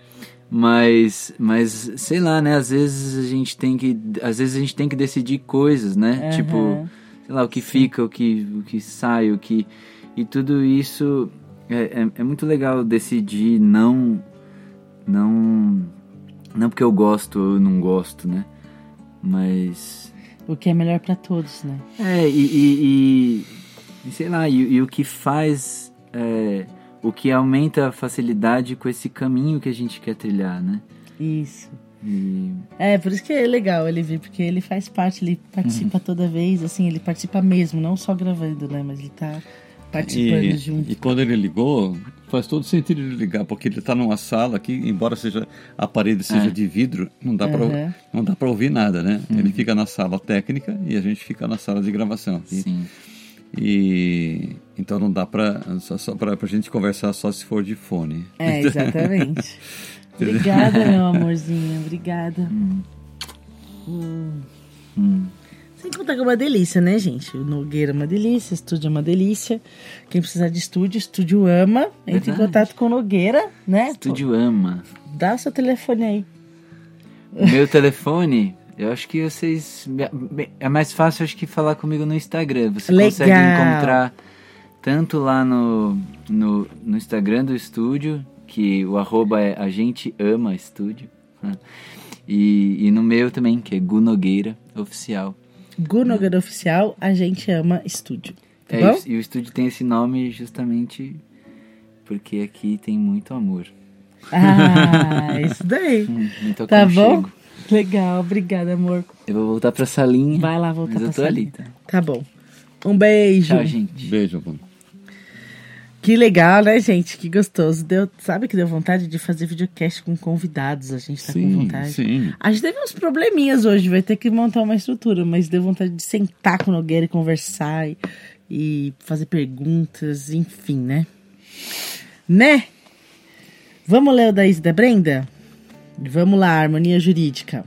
Mas, mas sei lá, né? Às vezes a gente tem que, às vezes a gente tem que decidir coisas, né? Aham. Tipo, sei lá, o que fica, o que, o que sai, o que e tudo isso é, é, é muito legal decidir não, não, não porque eu gosto ou eu não gosto, né? Mas O que é melhor pra todos, né? é, e, e, e- e sei lá, e, e o que faz. é, o que aumenta a facilidade com esse caminho que a gente quer trilhar, né? Isso. E, É, por isso que é legal ele vir, porque ele faz parte, ele participa Uhum. toda vez, assim, ele participa mesmo, não só gravando, né? Mas ele tá participando E, junto. e quando ele ligou, faz todo sentido ele ligar, porque ele está numa sala que, embora seja a parede seja É. de vidro, não dá Aham. para não dá para ouvir nada, né? Ele fica na sala técnica e a gente fica na sala de gravação. E, sim. e- então não dá para só, só para a gente conversar só se for de fone. É, exatamente. obrigada, meu amorzinho, obrigada. Hum. Hum. Sem contar que é uma delícia, né, gente? O Nogueira é uma delícia, o estúdio é uma delícia. Quem precisar de estúdio, estúdio ama. Entre em Verdade. contato com o Nogueira, né? Estúdio ama. Pô, Dá o seu telefone aí. Meu telefone, eu acho que vocês. É mais fácil, acho que, falar comigo no Instagram. Você Legal. consegue encontrar tanto lá no, no, no Instagram do estúdio, que o arroba é a gente ama estúdio. né? E, e no meu também, que é Gu Nogueira Oficial. Gu Nogueira Oficial, a gente ama estúdio. Tá É, bom? e o estúdio tem esse nome justamente porque aqui tem muito amor. Ah, isso daí. Muito Tá bom? Legal, obrigada, amor. Eu vou voltar pra salinha. Vai lá voltar mas eu pra tô salinha. ali, tá? Tá bom. Um beijo. Tchau, gente. Beijo, Bruno. Que legal, né, gente? Que gostoso. Deu, sabe que deu vontade de fazer videocast com convidados. A gente tá com Sim, vontade. sim. A gente teve uns probleminhas hoje, vai ter que montar uma estrutura, mas deu vontade de sentar com o Nogueira e conversar e, e fazer perguntas, enfim, né? Né? Vamos ler o da Isa e da Brenda? Vamos lá, harmonia jurídica.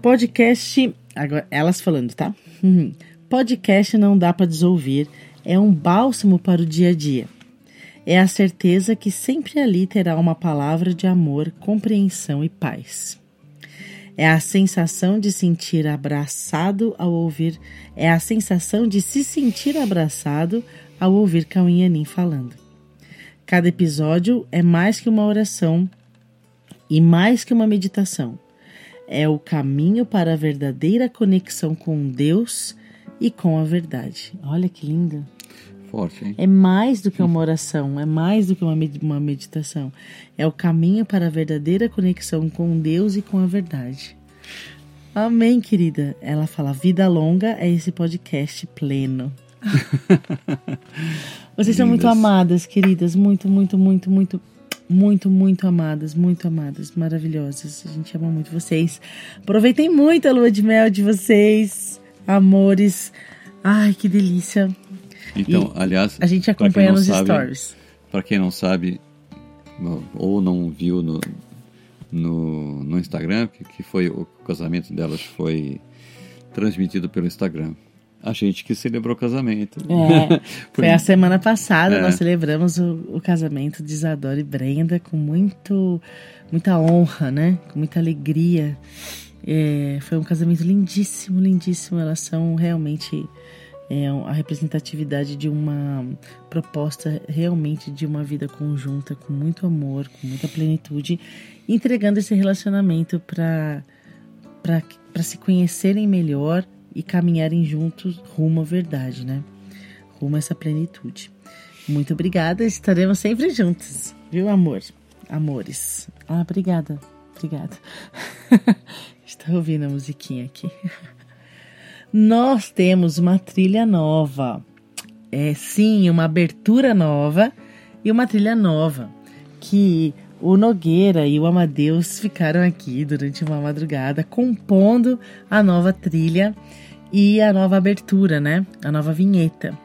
Podcast. Agora, elas falando, tá? Uhum. Podcast não dá para desouvir, é um bálsamo para o dia a dia. É a certeza que sempre ali terá uma palavra de amor, compreensão e paz. É a sensação de sentir abraçado ao ouvir, é a sensação de se sentir abraçado ao ouvir Cauim Anin falando. Cada episódio é mais que uma oração e mais que uma meditação. É o caminho para a verdadeira conexão com Deus e com a verdade. Olha que lindo. Forte, hein? É mais do que uma oração, é mais do que uma, med- uma meditação. É o caminho para a verdadeira conexão com Deus e com a verdade. Amém, querida. Ela fala: vida longa é esse podcast pleno. Vocês são muito Lindas. amadas, queridas. Muito, muito, muito, muito, muito, muito amadas. Muito amadas, maravilhosas. A gente ama muito vocês. Aproveitem muito a lua de mel de vocês, amores. Ai, que delícia. Então, aliás, A gente acompanha não nos sabe, stories. Para quem não sabe ou não viu no, no, no Instagram, que, foi o casamento delas foi transmitido pelo Instagram. A gente que celebrou o casamento. É, Foi- foi a semana passada, É. nós celebramos o, o casamento de Isadora e Brenda com muito, muita honra, né? Com muita alegria. É, foi um casamento lindíssimo, lindíssimo. Elas são realmente é, a representatividade de uma proposta realmente de uma vida conjunta, com muito amor, com muita plenitude, entregando esse relacionamento para para se conhecerem melhor e caminharem juntos rumo à verdade, né? Rumo a essa plenitude. Muito obrigada, estaremos sempre juntos, viu, amor? Amores. Ah, obrigada, obrigada. Está ouvindo a musiquinha aqui. Nós temos uma trilha nova. É sim, uma abertura nova e uma trilha nova que o Nogueira e o Amadeus ficaram aqui durante uma madrugada compondo a nova trilha e a nova abertura, né? A nova vinheta.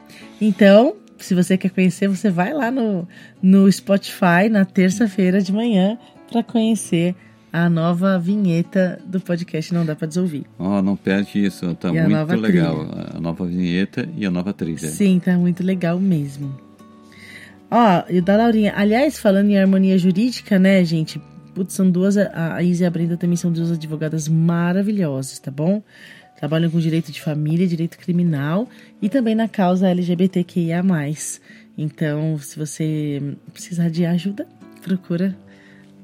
Então, se você quer conhecer, você vai lá no, no Spotify na terça-feira de manhã para conhecer a nova vinheta do podcast Não Dá Pra Desouvir. Ó, oh, não perde isso, tá E a muito nova legal. trilha. A nova vinheta e a nova trilha. Sim, tá muito legal mesmo. Ó, e da Laurinha. Aliás, falando em harmonia jurídica, né, gente? Putz, são duas. A a Isa e a Brenda também são duas advogadas maravilhosas, tá bom? Trabalham com direito de família, direito criminal e também na causa LGBTQIA. Então, se você precisar de ajuda, procura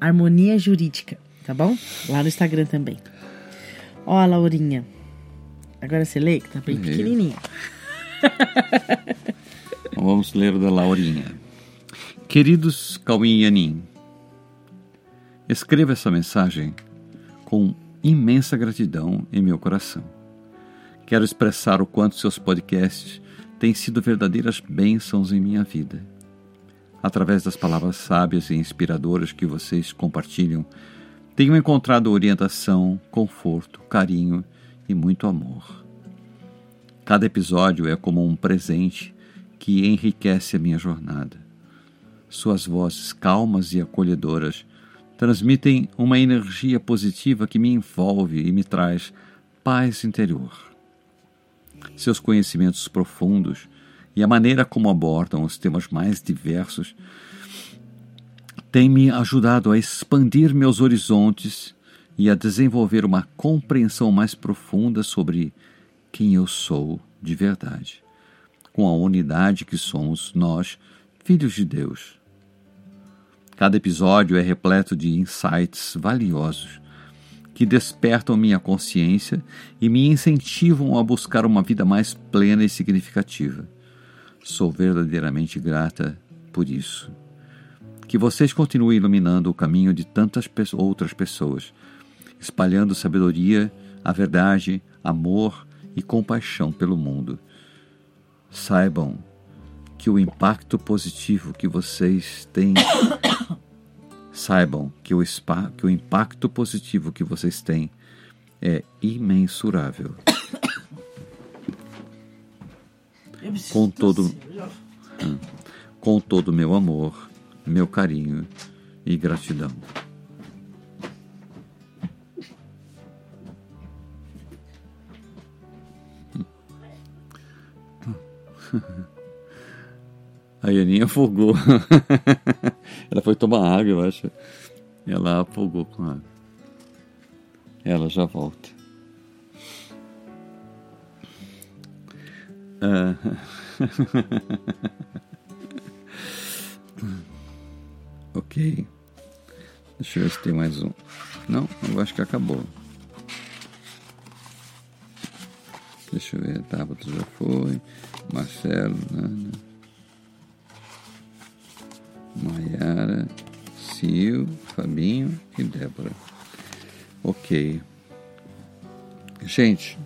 Harmonia Jurídica, tá bom? Lá no Instagram também. Ó, a Laurinha. Agora você lê, que tá bem Leio. pequenininho. Então vamos ler o da Laurinha. Queridos Cauim e Anin, escrevo essa mensagem com imensa gratidão em meu coração. Quero expressar o quanto seus podcasts têm sido verdadeiras bênçãos em minha vida. Através das palavras sábias e inspiradoras que vocês compartilham, tenho encontrado orientação, conforto, carinho e muito amor. Cada episódio é como um presente que enriquece a minha jornada. Suas vozes calmas e acolhedoras transmitem uma energia positiva que me envolve e me traz paz interior. Seus conhecimentos profundos e a maneira como abordam os temas mais diversos têm me ajudado a expandir meus horizontes e a desenvolver uma compreensão mais profunda sobre quem eu sou de verdade, com a unidade que somos nós, filhos de Deus. Cada episódio é repleto de insights valiosos que despertam minha consciência e me incentivam a buscar uma vida mais plena e significativa. Sou verdadeiramente grata por isso. Que vocês continuem iluminando o caminho de tantas outras pessoas, espalhando sabedoria, a verdade, amor e compaixão pelo mundo. Saibam que o impacto positivo que vocês têm saibam que o, spa, que o impacto positivo que vocês têm é imensurável. Com todo, com todo o meu amor, meu carinho e gratidão. A Ianinha afogou. Ela foi tomar água, eu acho. Ela afogou com água. Ela já volta. Ah. ok. Deixa eu ver se tem mais um. Não, eu acho que acabou. Deixa eu ver, Tabata já foi. Marcelo, Nana. Maiara, Sil, Fabinho e Débora. Ok. Gente,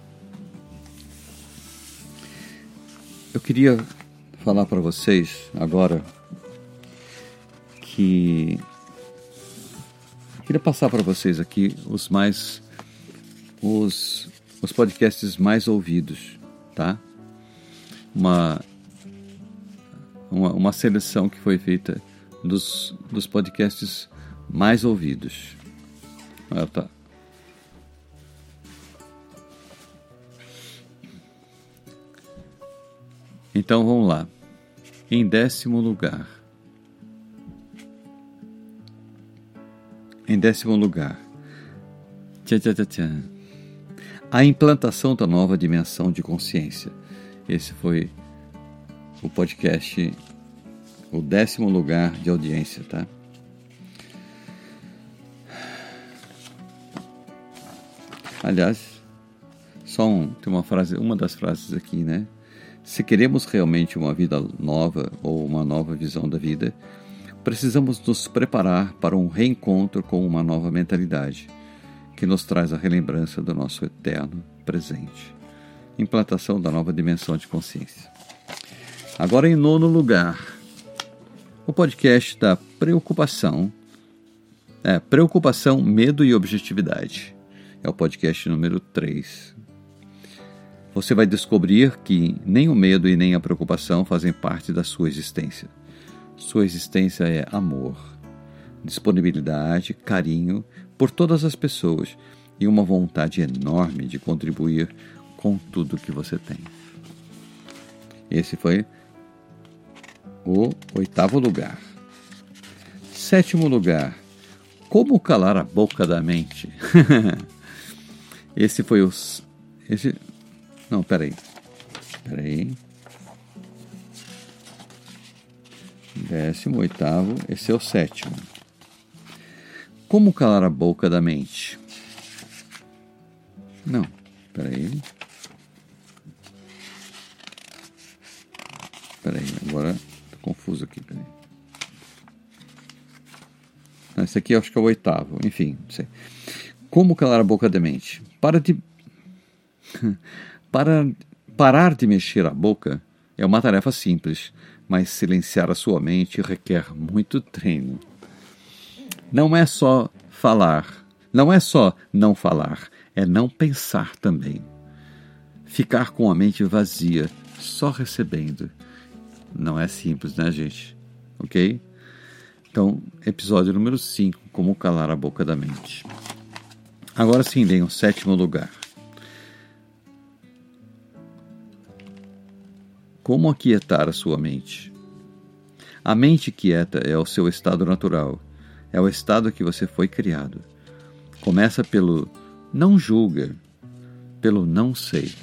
eu queria falar para vocês agora que queria passar para vocês aqui os mais os os podcasts mais ouvidos, tá? Uma uma, uma seleção que foi feita dos, dos podcasts mais ouvidos. Ah, tá. Então vamos lá. Em décimo lugar. Em décimo lugar. Tchá, tchá, tchá. A implantação da nova dimensão de consciência. Esse foi o podcast, o décimo lugar de audiência, tá? Aliás, só um, tem uma frase, uma das frases aqui, né? Se queremos realmente uma vida nova ou uma nova visão da vida, precisamos nos preparar para um reencontro com uma nova mentalidade, que nos traz a relembrança do nosso eterno presente. Implantação da nova dimensão de consciência. Agora, em nono lugar, o podcast da preocupação. É, preocupação, medo e objetividade. É o podcast número 3. Você vai descobrir que nem o medo e nem a preocupação fazem parte da sua existência. Sua existência é amor, disponibilidade, carinho, por todas as pessoas e uma vontade enorme de contribuir com tudo que você tem. Esse foi o oitavo lugar. Sétimo lugar. Como calar a boca da mente? esse foi o. Esse. Não, peraí. Peraí. Décimo oitavo. Esse é o sétimo. Como calar a boca da mente? Não, peraí. Peraí, agora tô confuso aqui, peraí. Não, esse aqui eu acho que é o oitavo, enfim, não sei. Como calar a boca da mente? Para de. Para parar de mexer a boca é uma tarefa simples, mas silenciar a sua mente requer muito treino. Não é só falar, não é só não falar, é não pensar também. Ficar com a mente vazia, só recebendo. Não é simples, né, gente? Ok? Então, episódio número 5: Como calar a boca da mente. Agora sim, vem o sétimo lugar. Como aquietar a sua mente? A mente quieta é o seu estado natural, é o estado que você foi criado. Começa pelo não julga, pelo não sei.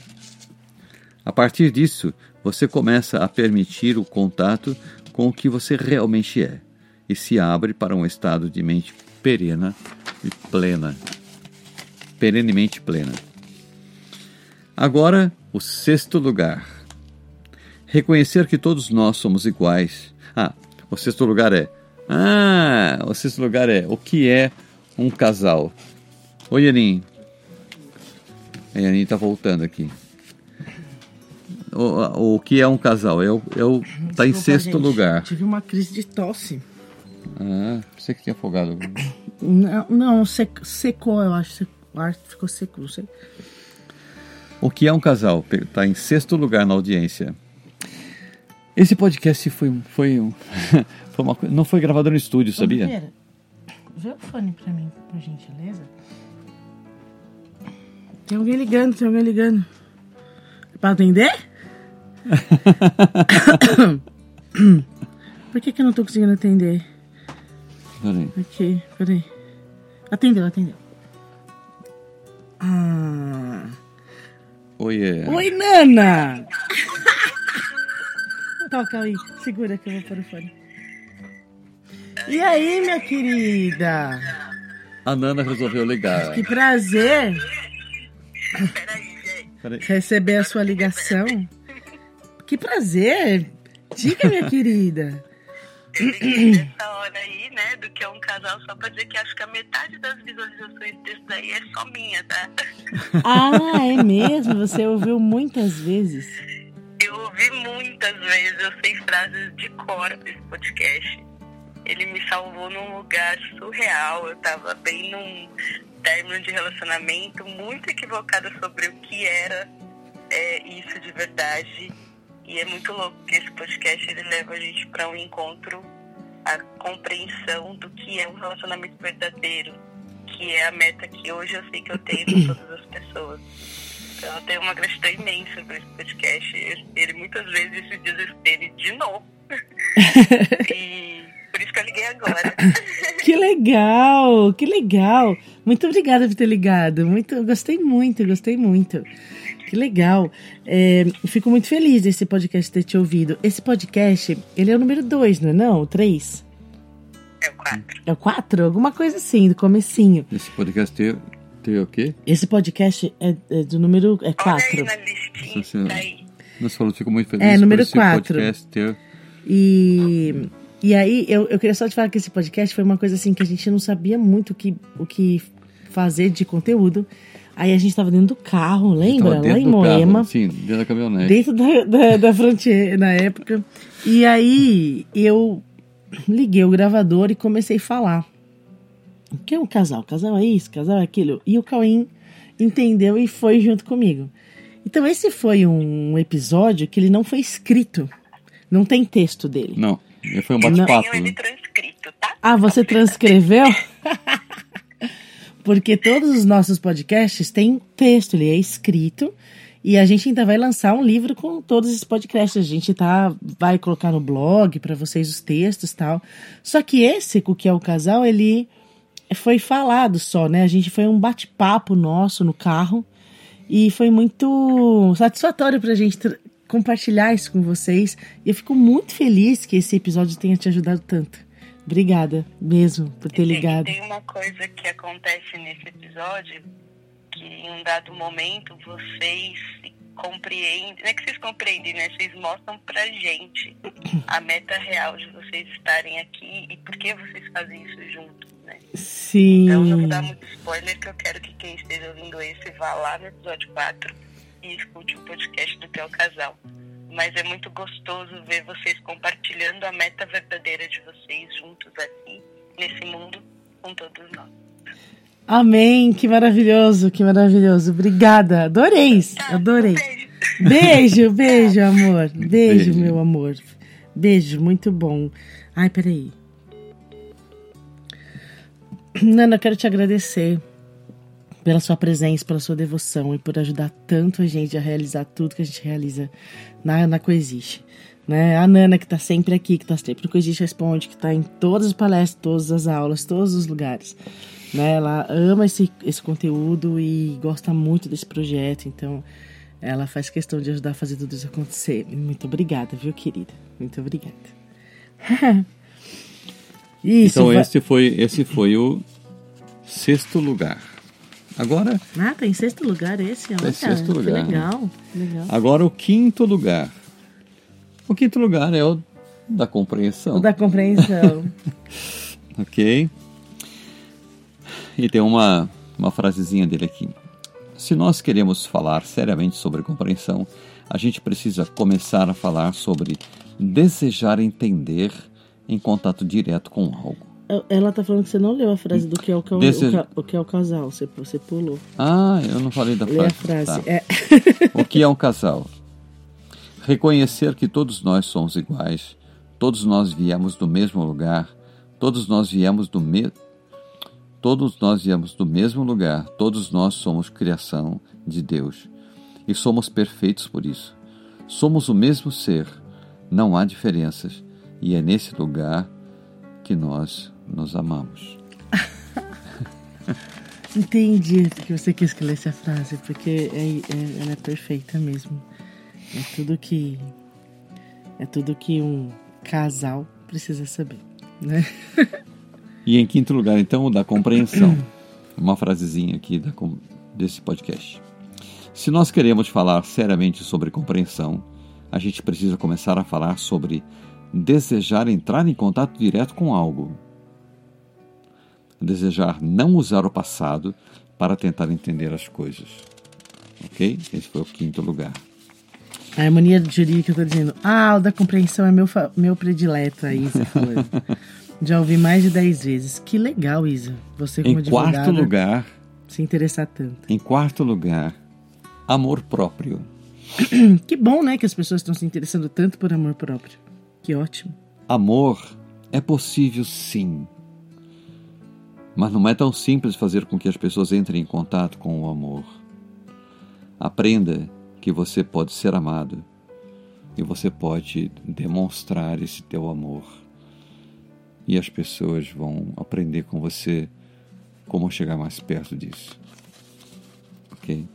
A partir disso, você começa a permitir o contato com o que você realmente é e se abre para um estado de mente perena e plena. Perenemente plena. Agora, o sexto lugar. Reconhecer que todos nós somos iguais. Ah, o sexto lugar é. Ah, o sexto lugar é o que é um casal. Oi, Anin. A Anin está voltando aqui. O, o que é um casal? É o, é o, tá em sexto gente. lugar. Tive uma crise de tosse. Ah, você que tinha afogado. Não, não sec- secou, eu acho. O ar ficou seco, não sei. O que é um casal? Está em sexto lugar na audiência. Esse podcast foi, um- foi, um- foi uma, não foi gravado no estúdio, sabia? Oliveira, vê o fone pra mim, por gentileza. Tem alguém ligando, tem alguém ligando. É pra atender? Por que, que eu não tô conseguindo atender? Peraí. Ok, peraí. Atendeu, atendeu. Ah. Oi, é. Oi, Nana! Toca aí, segura que eu vou pôr o fone. E aí, minha querida? A Nana resolveu ligar. Que prazer Peraí, gente. Peraí. receber a sua ligação. Que prazer! Diga, minha querida. Essa hora aí, né, do que é um casal, só pra dizer que acho que a metade das visualizações desse daí é só minha, tá? Ah, é mesmo? Você ouviu muitas vezes? Eu ouvi muitas vezes, eu sei frases de cor desse podcast. Ele me salvou num lugar surreal. Eu tava bem num término de relacionamento, muito equivocada sobre o que era é, isso de verdade. E é muito louco que esse podcast ele leva a gente para um encontro, a compreensão do que é um relacionamento verdadeiro, que é a meta que hoje eu sei que eu tenho com todas as pessoas. Então eu tenho uma gratidão imensa por esse podcast. Ele- muitas vezes se desespera de novo. e por isso que eu liguei agora. Que legal, que legal. Muito obrigada por ter ligado. Muito, gostei muito, gostei muito. Que legal. É, fico muito feliz desse podcast ter te ouvido. Esse podcast, ele é o número 2, não é não? O 3? É o quatro. É o 4? Alguma coisa assim, do comecinho. Esse podcast tem, o quê? Esse podcast é, é do número é Olha aí 4. na listinha. Nossa Senhora. Tá aí. Falamos, fico muito feliz É, por número esse quatro. podcast ter. E, e aí, eu, eu queria só te falar que esse podcast foi uma coisa assim que a gente não sabia muito o que, o que fazer de conteúdo. Aí a gente tava dentro do carro, lembra? Lá dentro em Moema. Carro, sim, dentro da caminhonete. dentro da, da, da Frontier na época. E aí eu liguei o gravador e comecei a falar. O que é um casal? Casal é isso, casal é aquilo. E o Cauim entendeu e foi junto comigo. Então esse foi um episódio que ele não foi escrito. Não tem texto dele. Não, foi um bate-papo. ele né? transcrito, tá? Ah, você transcreveu? Porque todos os nossos podcasts têm texto, ele é escrito. E a gente ainda vai lançar um livro com todos esses podcasts. A gente tá, vai colocar no blog para vocês os textos e tal. Só que esse, o que é o casal, ele foi falado só, né? A gente foi um bate-papo nosso no carro. E foi muito satisfatório pra gente compartilhar isso com vocês. E eu fico muito feliz que esse episódio tenha te ajudado tanto. Obrigada mesmo por ter ligado. Tem uma coisa que acontece nesse episódio que em um dado momento vocês compreendem, não é que vocês compreendem, né? Vocês mostram pra gente a meta real de vocês estarem aqui e por que vocês fazem isso juntos, né? Sim. Então não vou dar muito spoiler que eu quero que quem esteja ouvindo esse vá lá no episódio 4 e escute o podcast do Teu Casal. Mas é muito gostoso ver vocês compartilhando a meta verdadeira de vocês juntos aqui, nesse mundo, com todos nós. Amém, que maravilhoso, que maravilhoso. Obrigada, adorei, tá, adorei. Beijo, beijo, beijo, amor. Beijo, beijo, meu amor. Beijo, muito bom. Ai, peraí. Nana, quero te agradecer pela sua presença, pela sua devoção e por ajudar tanto a gente a realizar tudo que a gente realiza na, na Coexiste. Né? A Nana, que está sempre aqui, que está sempre no Coexiste Responde, que está em todas as palestras, todas as aulas, todos os lugares. Né? Ela ama esse, esse conteúdo e gosta muito desse projeto, então ela faz questão de ajudar a fazer tudo isso acontecer. Muito obrigada, viu, querida? Muito obrigada. isso, então, vai... esse, foi, esse foi o sexto lugar. Agora. Ah, tá em sexto lugar esse, olha. Tá em sexto lugar. legal, legal. Agora o quinto lugar. O quinto lugar é o da compreensão. O da compreensão. ok. E tem uma, uma frasezinha dele aqui. Se nós queremos falar seriamente sobre compreensão, a gente precisa começar a falar sobre desejar entender em contato direto com algo. Ela tá falando que você não leu a frase do que é o, ca... Desse... o, ca... o, que é o casal. Você, você pulou. Ah, eu não falei da Lê frase. a frase. Tá. É. o que é um casal? Reconhecer que todos nós somos iguais, todos nós viemos do mesmo lugar, todos nós viemos do mesmo. Todos nós viemos do mesmo lugar, todos nós somos criação de Deus e somos perfeitos por isso. Somos o mesmo ser, não há diferenças, e é nesse lugar que nós nos amamos. Entendi que você quis que lesse a frase, porque é, é, ela é perfeita mesmo. É tudo que é tudo que um casal precisa saber, né? E em quinto lugar, então, o da compreensão. Uma frasezinha aqui da, desse podcast. Se nós queremos falar seriamente sobre compreensão, a gente precisa começar a falar sobre desejar entrar em contato direto com algo desejar não usar o passado para tentar entender as coisas. Ok? Esse foi o quinto lugar. A harmonia jurídica está dizendo: Ah, o da compreensão é meu, meu predileto, a Isa falando. Já ouvi mais de dez vezes. Que legal, Isa. Você como Em quarto lugar. Se interessar tanto. Em quarto lugar, amor próprio. que bom, né? Que as pessoas estão se interessando tanto por amor próprio. Que ótimo. Amor é possível sim mas não é tão simples fazer com que as pessoas entrem em contato com o amor. Aprenda que você pode ser amado e você pode demonstrar esse teu amor. E as pessoas vão aprender com você como chegar mais perto disso. Ok?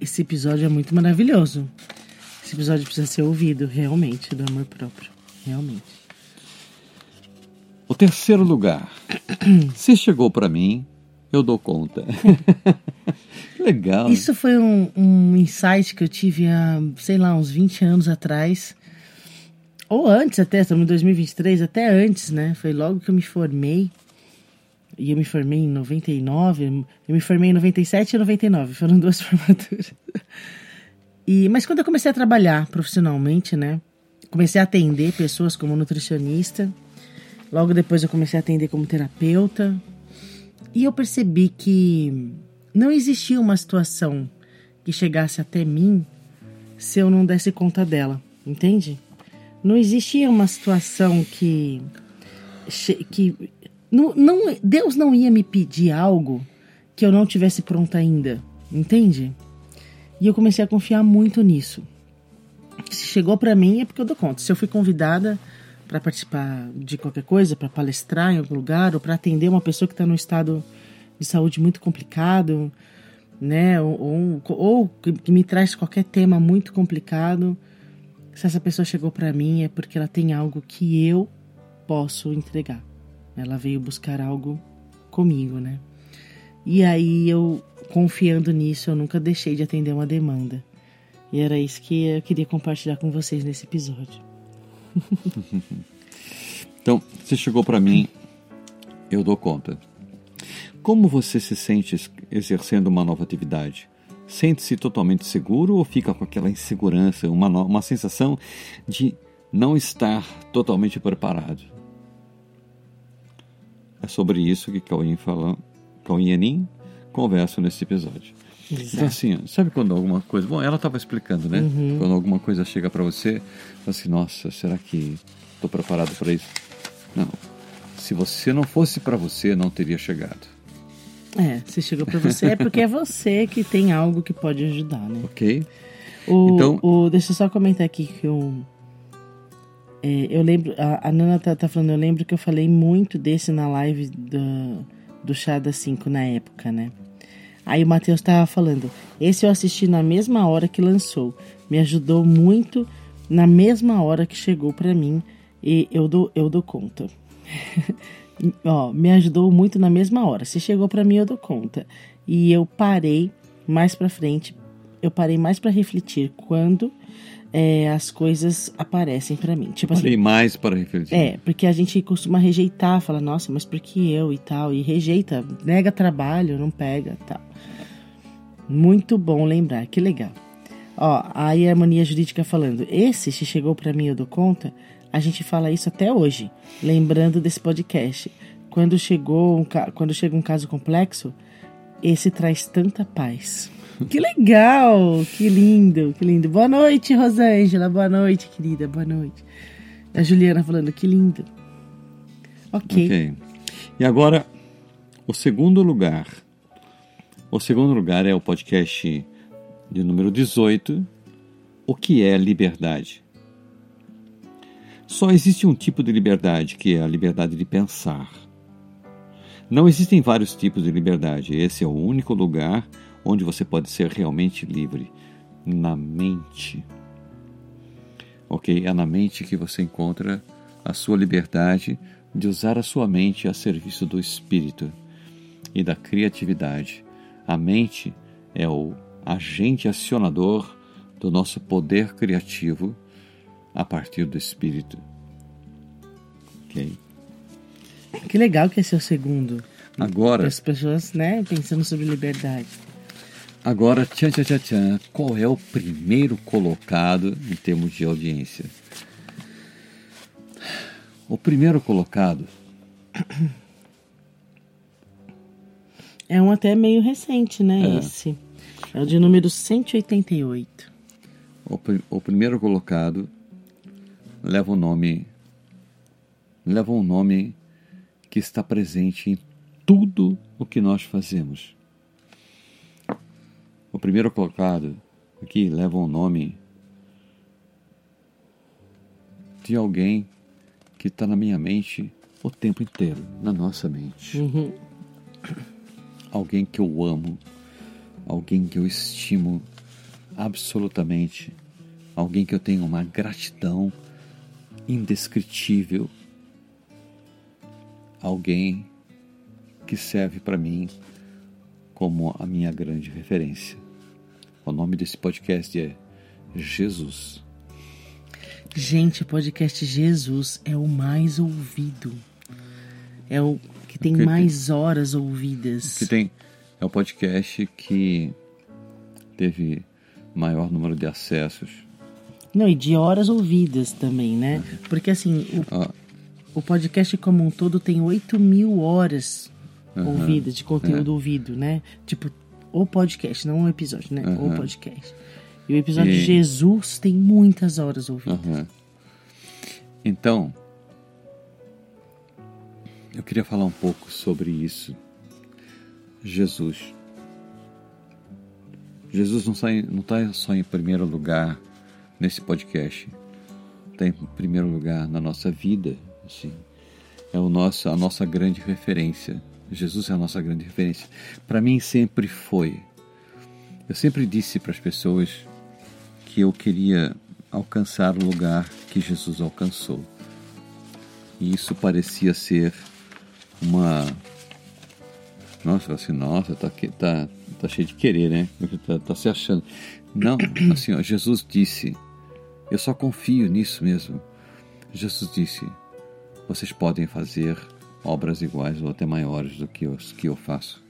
Esse episódio é muito maravilhoso. Episódio precisa ser ouvido, realmente, do amor próprio. Realmente. O terceiro lugar. Se chegou para mim, eu dou conta. Legal. Isso foi um, um insight que eu tive há, sei lá, uns 20 anos atrás. Ou antes até, estamos em 2023, até antes, né? Foi logo que eu me formei. E eu me formei em 99. Eu me formei em 97 e 99. Foram duas formaturas. E, mas quando eu comecei a trabalhar profissionalmente, né? Comecei a atender pessoas como nutricionista Logo depois eu comecei a atender como terapeuta e eu percebi que não existia uma situação que chegasse até mim se eu não desse conta dela, entende? Não existia uma situação que que não, não, Deus não ia me pedir algo que eu não tivesse pronta ainda, entende? E eu comecei a confiar muito nisso. Se chegou para mim é porque eu dou conta. Se eu fui convidada para participar de qualquer coisa, para palestrar em algum lugar ou para atender uma pessoa que está num estado de saúde muito complicado, né? Ou, ou, ou, que me traz qualquer tema muito complicado. Se essa pessoa chegou para mim é porque ela tem algo que eu posso entregar. Ela veio buscar algo comigo, né? E aí eu, confiando nisso, eu nunca deixei de atender uma demanda. E era isso que eu queria compartilhar com vocês nesse episódio. então, você chegou para mim, eu dou conta. Como você se sente exercendo uma nova atividade? Sente-se totalmente seguro ou fica com aquela insegurança, uma, uma sensação de não estar totalmente preparado? É sobre isso que Cauim fala, Cauim Enin conversam nesse episódio. Exato. Então assim, sabe quando alguma coisa, bom, ela estava explicando, né? Uhum. Quando alguma coisa chega para você, assim, nossa, será que estou preparado para isso? Não. Se você não fosse para você, não teria chegado. É, se chegou para você é porque é você que tem algo que pode ajudar, né? Ok. O, então, o, deixa eu só comentar aqui que eu é, eu lembro, a, a Nana tá, tá, falando, eu lembro que eu falei muito desse na live do, do Chá das 5 na época, né? Aí o Matheus tava falando, esse eu assisti na mesma hora que lançou, me ajudou muito na mesma hora que chegou para mim e eu dou, eu dou conta. Ó, me ajudou muito na mesma hora. Se chegou para mim, eu dou conta. E eu parei mais para frente, eu parei mais para refletir quando é, as coisas aparecem para mim. Tipo assim, mais para refletir. É, porque a gente costuma rejeitar, fala, nossa, mas por que eu e tal? E rejeita, nega trabalho, não pega tal. Muito bom lembrar, que legal. Ó, aí a harmonia jurídica falando, esse, se chegou para mim, eu dou conta, a gente fala isso até hoje, lembrando desse podcast. Quando chegou um, quando chega um caso complexo, esse traz tanta paz. Que legal! Que lindo, que lindo. Boa noite, Rosângela. Boa noite, querida. Boa noite. A Juliana falando, que lindo. Ok. Ok. E agora, o segundo lugar. O segundo lugar é o podcast de número 18. O que é liberdade? Só existe um tipo de liberdade, que é a liberdade de pensar. Não existem vários tipos de liberdade. Esse é o único lugar onde você pode ser realmente livre na mente. Ok? É na mente que você encontra a sua liberdade de usar a sua mente a serviço do espírito e da criatividade. A mente é o agente acionador do nosso poder criativo a partir do espírito. Ok? Que legal que esse é o segundo. Agora. As pessoas, né, pensando sobre liberdade. Agora, tchan, tchan, tchan, tchan, qual é o primeiro colocado em termos de audiência? O primeiro colocado. É um até meio recente, né? É. Esse. É o de número 188. O, o primeiro colocado leva o nome. Leva um nome que está presente em tudo o que nós fazemos. O primeiro colocado aqui leva o nome de alguém que está na minha mente o tempo inteiro, na nossa mente. Uhum. Alguém que eu amo, alguém que eu estimo absolutamente, alguém que eu tenho uma gratidão indescritível, alguém que serve para mim como a minha grande referência. O nome desse podcast é Jesus. Gente, o podcast Jesus é o mais ouvido. É o que tem mais tem, horas ouvidas. Que tem é o podcast que teve maior número de acessos. Não, e de horas ouvidas também, né? Uhum. Porque assim, o, ah. o podcast como um todo tem 8 mil horas uhum. ouvidas, de conteúdo é. ouvido, né? Tipo, o podcast, não o episódio, né? Uhum. O podcast. E o episódio e... de Jesus tem muitas horas ouvidas. Uhum. Então, eu queria falar um pouco sobre isso. Jesus. Jesus não está tá só em primeiro lugar nesse podcast, está em primeiro lugar na nossa vida, assim. É o nosso, a nossa grande referência. Jesus é a nossa grande referência. Para mim sempre foi. Eu sempre disse para as pessoas que eu queria alcançar o lugar que Jesus alcançou. E isso parecia ser uma. Nossa, assim, nossa, tá, tá, tá cheio de querer, né? Tá, tá se achando. Não, assim, ó, Jesus disse, eu só confio nisso mesmo. Jesus disse, vocês podem fazer obras iguais ou até maiores do que os que eu faço.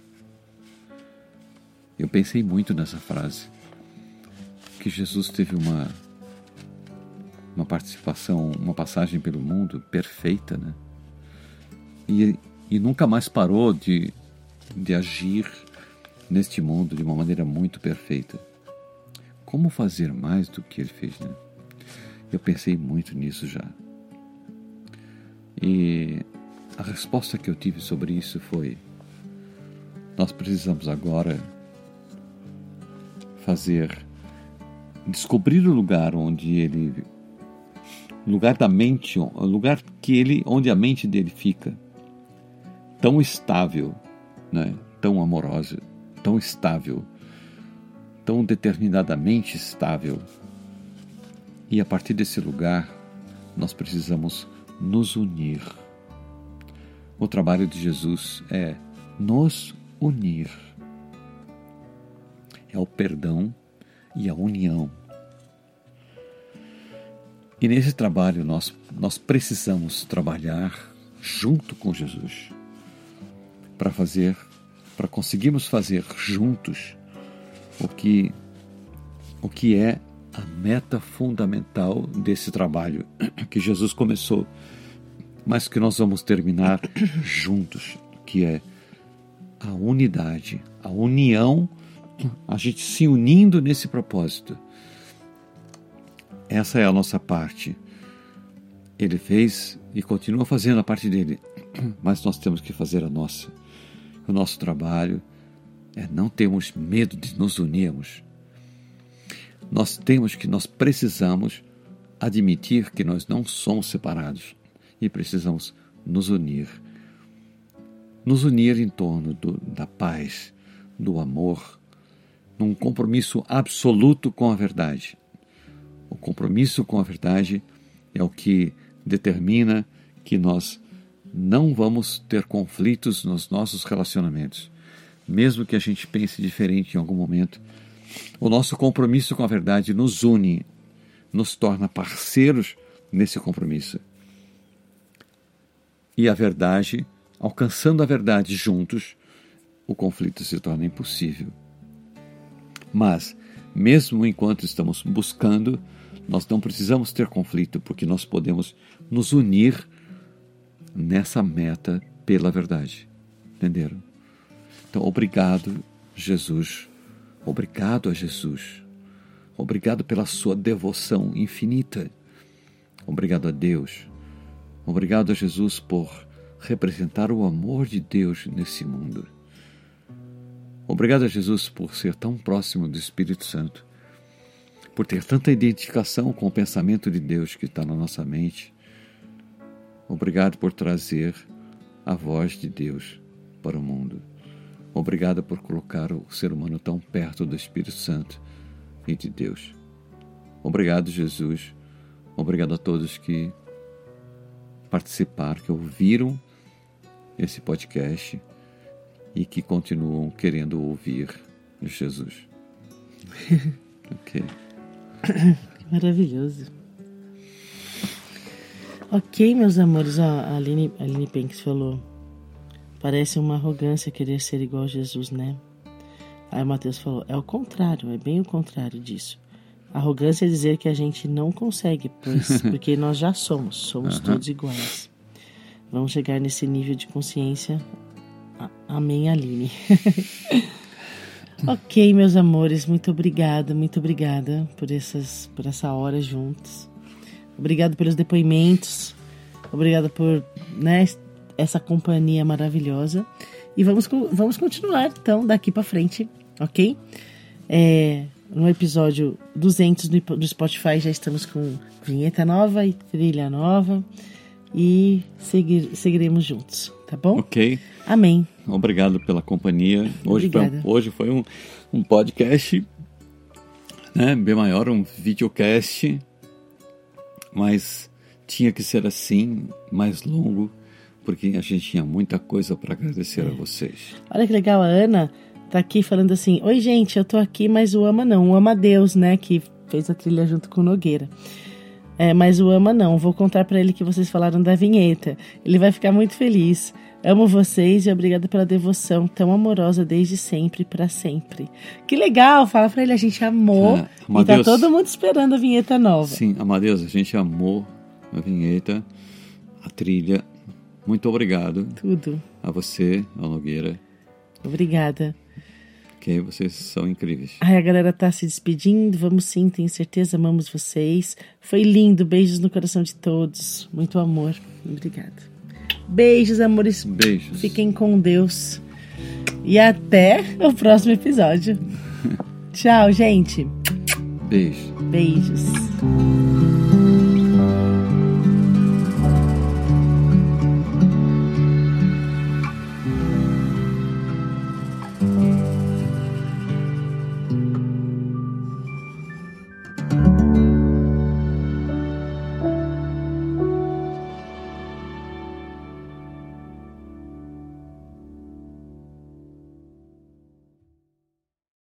Eu pensei muito nessa frase, que Jesus teve uma uma participação, uma passagem pelo mundo perfeita, né? E, e nunca mais parou de, de agir neste mundo de uma maneira muito perfeita. Como fazer mais do que ele fez, né? Eu pensei muito nisso já. E a resposta que eu tive sobre isso foi: nós precisamos agora fazer descobrir o lugar onde ele lugar da mente, o lugar que ele, onde a mente dele fica, tão estável, né? tão amorosa, tão estável, tão determinadamente estável. E a partir desse lugar, nós precisamos nos unir. O trabalho de Jesus é nos unir. É o perdão e a união e nesse trabalho nós, nós precisamos trabalhar junto com Jesus para fazer, para conseguirmos fazer juntos o que, o que é a meta fundamental desse trabalho que Jesus começou, mas que nós vamos terminar juntos, que é a unidade, a união, a gente se unindo nesse propósito essa é a nossa parte. Ele fez e continua fazendo a parte dele, mas nós temos que fazer a nossa. O nosso trabalho é não termos medo de nos unirmos. Nós temos que, nós precisamos admitir que nós não somos separados e precisamos nos unir. Nos unir em torno do, da paz, do amor, num compromisso absoluto com a verdade. O compromisso com a verdade é o que determina que nós não vamos ter conflitos nos nossos relacionamentos. Mesmo que a gente pense diferente em algum momento, o nosso compromisso com a verdade nos une, nos torna parceiros nesse compromisso. E a verdade, alcançando a verdade juntos, o conflito se torna impossível. Mas, mesmo enquanto estamos buscando nós não precisamos ter conflito, porque nós podemos nos unir nessa meta pela verdade. Entenderam? Então, obrigado, Jesus. Obrigado a Jesus. Obrigado pela sua devoção infinita. Obrigado a Deus. Obrigado a Jesus por representar o amor de Deus nesse mundo. Obrigado a Jesus por ser tão próximo do Espírito Santo por ter tanta identificação com o pensamento de Deus que está na nossa mente. Obrigado por trazer a voz de Deus para o mundo. Obrigado por colocar o ser humano tão perto do Espírito Santo e de Deus. Obrigado, Jesus. Obrigado a todos que participaram, que ouviram esse podcast e que continuam querendo ouvir Jesus. ok. Maravilhoso. Ok, meus amores, a Aline, a Aline Penks falou. Parece uma arrogância querer ser igual a Jesus, né? Aí o Mateus falou: é o contrário, é bem o contrário disso. Arrogância é dizer que a gente não consegue, pois, porque nós já somos, somos todos iguais. Vamos chegar nesse nível de consciência. Amém, Aline. Ok, meus amores, muito obrigada, muito obrigada por, essas, por essa hora juntos. Obrigado pelos depoimentos. Obrigada por né, essa companhia maravilhosa. E vamos, vamos continuar, então, daqui para frente, ok? É, no episódio 200 do, Spotify já estamos com vinheta nova e trilha nova. E seguir, seguiremos juntos, tá bom? Ok. Amém. Obrigado pela companhia. Hoje Obrigada. foi, hoje foi um, um podcast né, bem maior, um videocast, mas tinha que ser assim, mais longo, porque a gente tinha muita coisa para agradecer É. a vocês. Olha que legal, a Ana tá aqui falando assim: Oi, gente, eu tô aqui, mas o Ama não. O Ama Deus, né? Que fez a trilha junto com o Nogueira. É, mas o Ama não. Vou contar para ele que vocês falaram da vinheta. Ele vai ficar muito feliz. Amo vocês e obrigada pela devoção tão amorosa desde sempre para sempre. Que legal! Fala pra ele, a gente amou. É, e tá Amadeus. todo mundo esperando a vinheta nova. Sim, Amadeus, a gente amou a vinheta, a trilha. Muito obrigado Tudo. a você, a Nogueira, Obrigada. que vocês são incríveis. Ai, a galera tá se despedindo. Vamos sim, tenho certeza, amamos vocês. Foi lindo. Beijos no coração de todos. Muito amor. Obrigada. Beijos, amores. Beijos. Fiquem com Deus. E até o próximo episódio. Tchau, gente. Beijo. Beijos.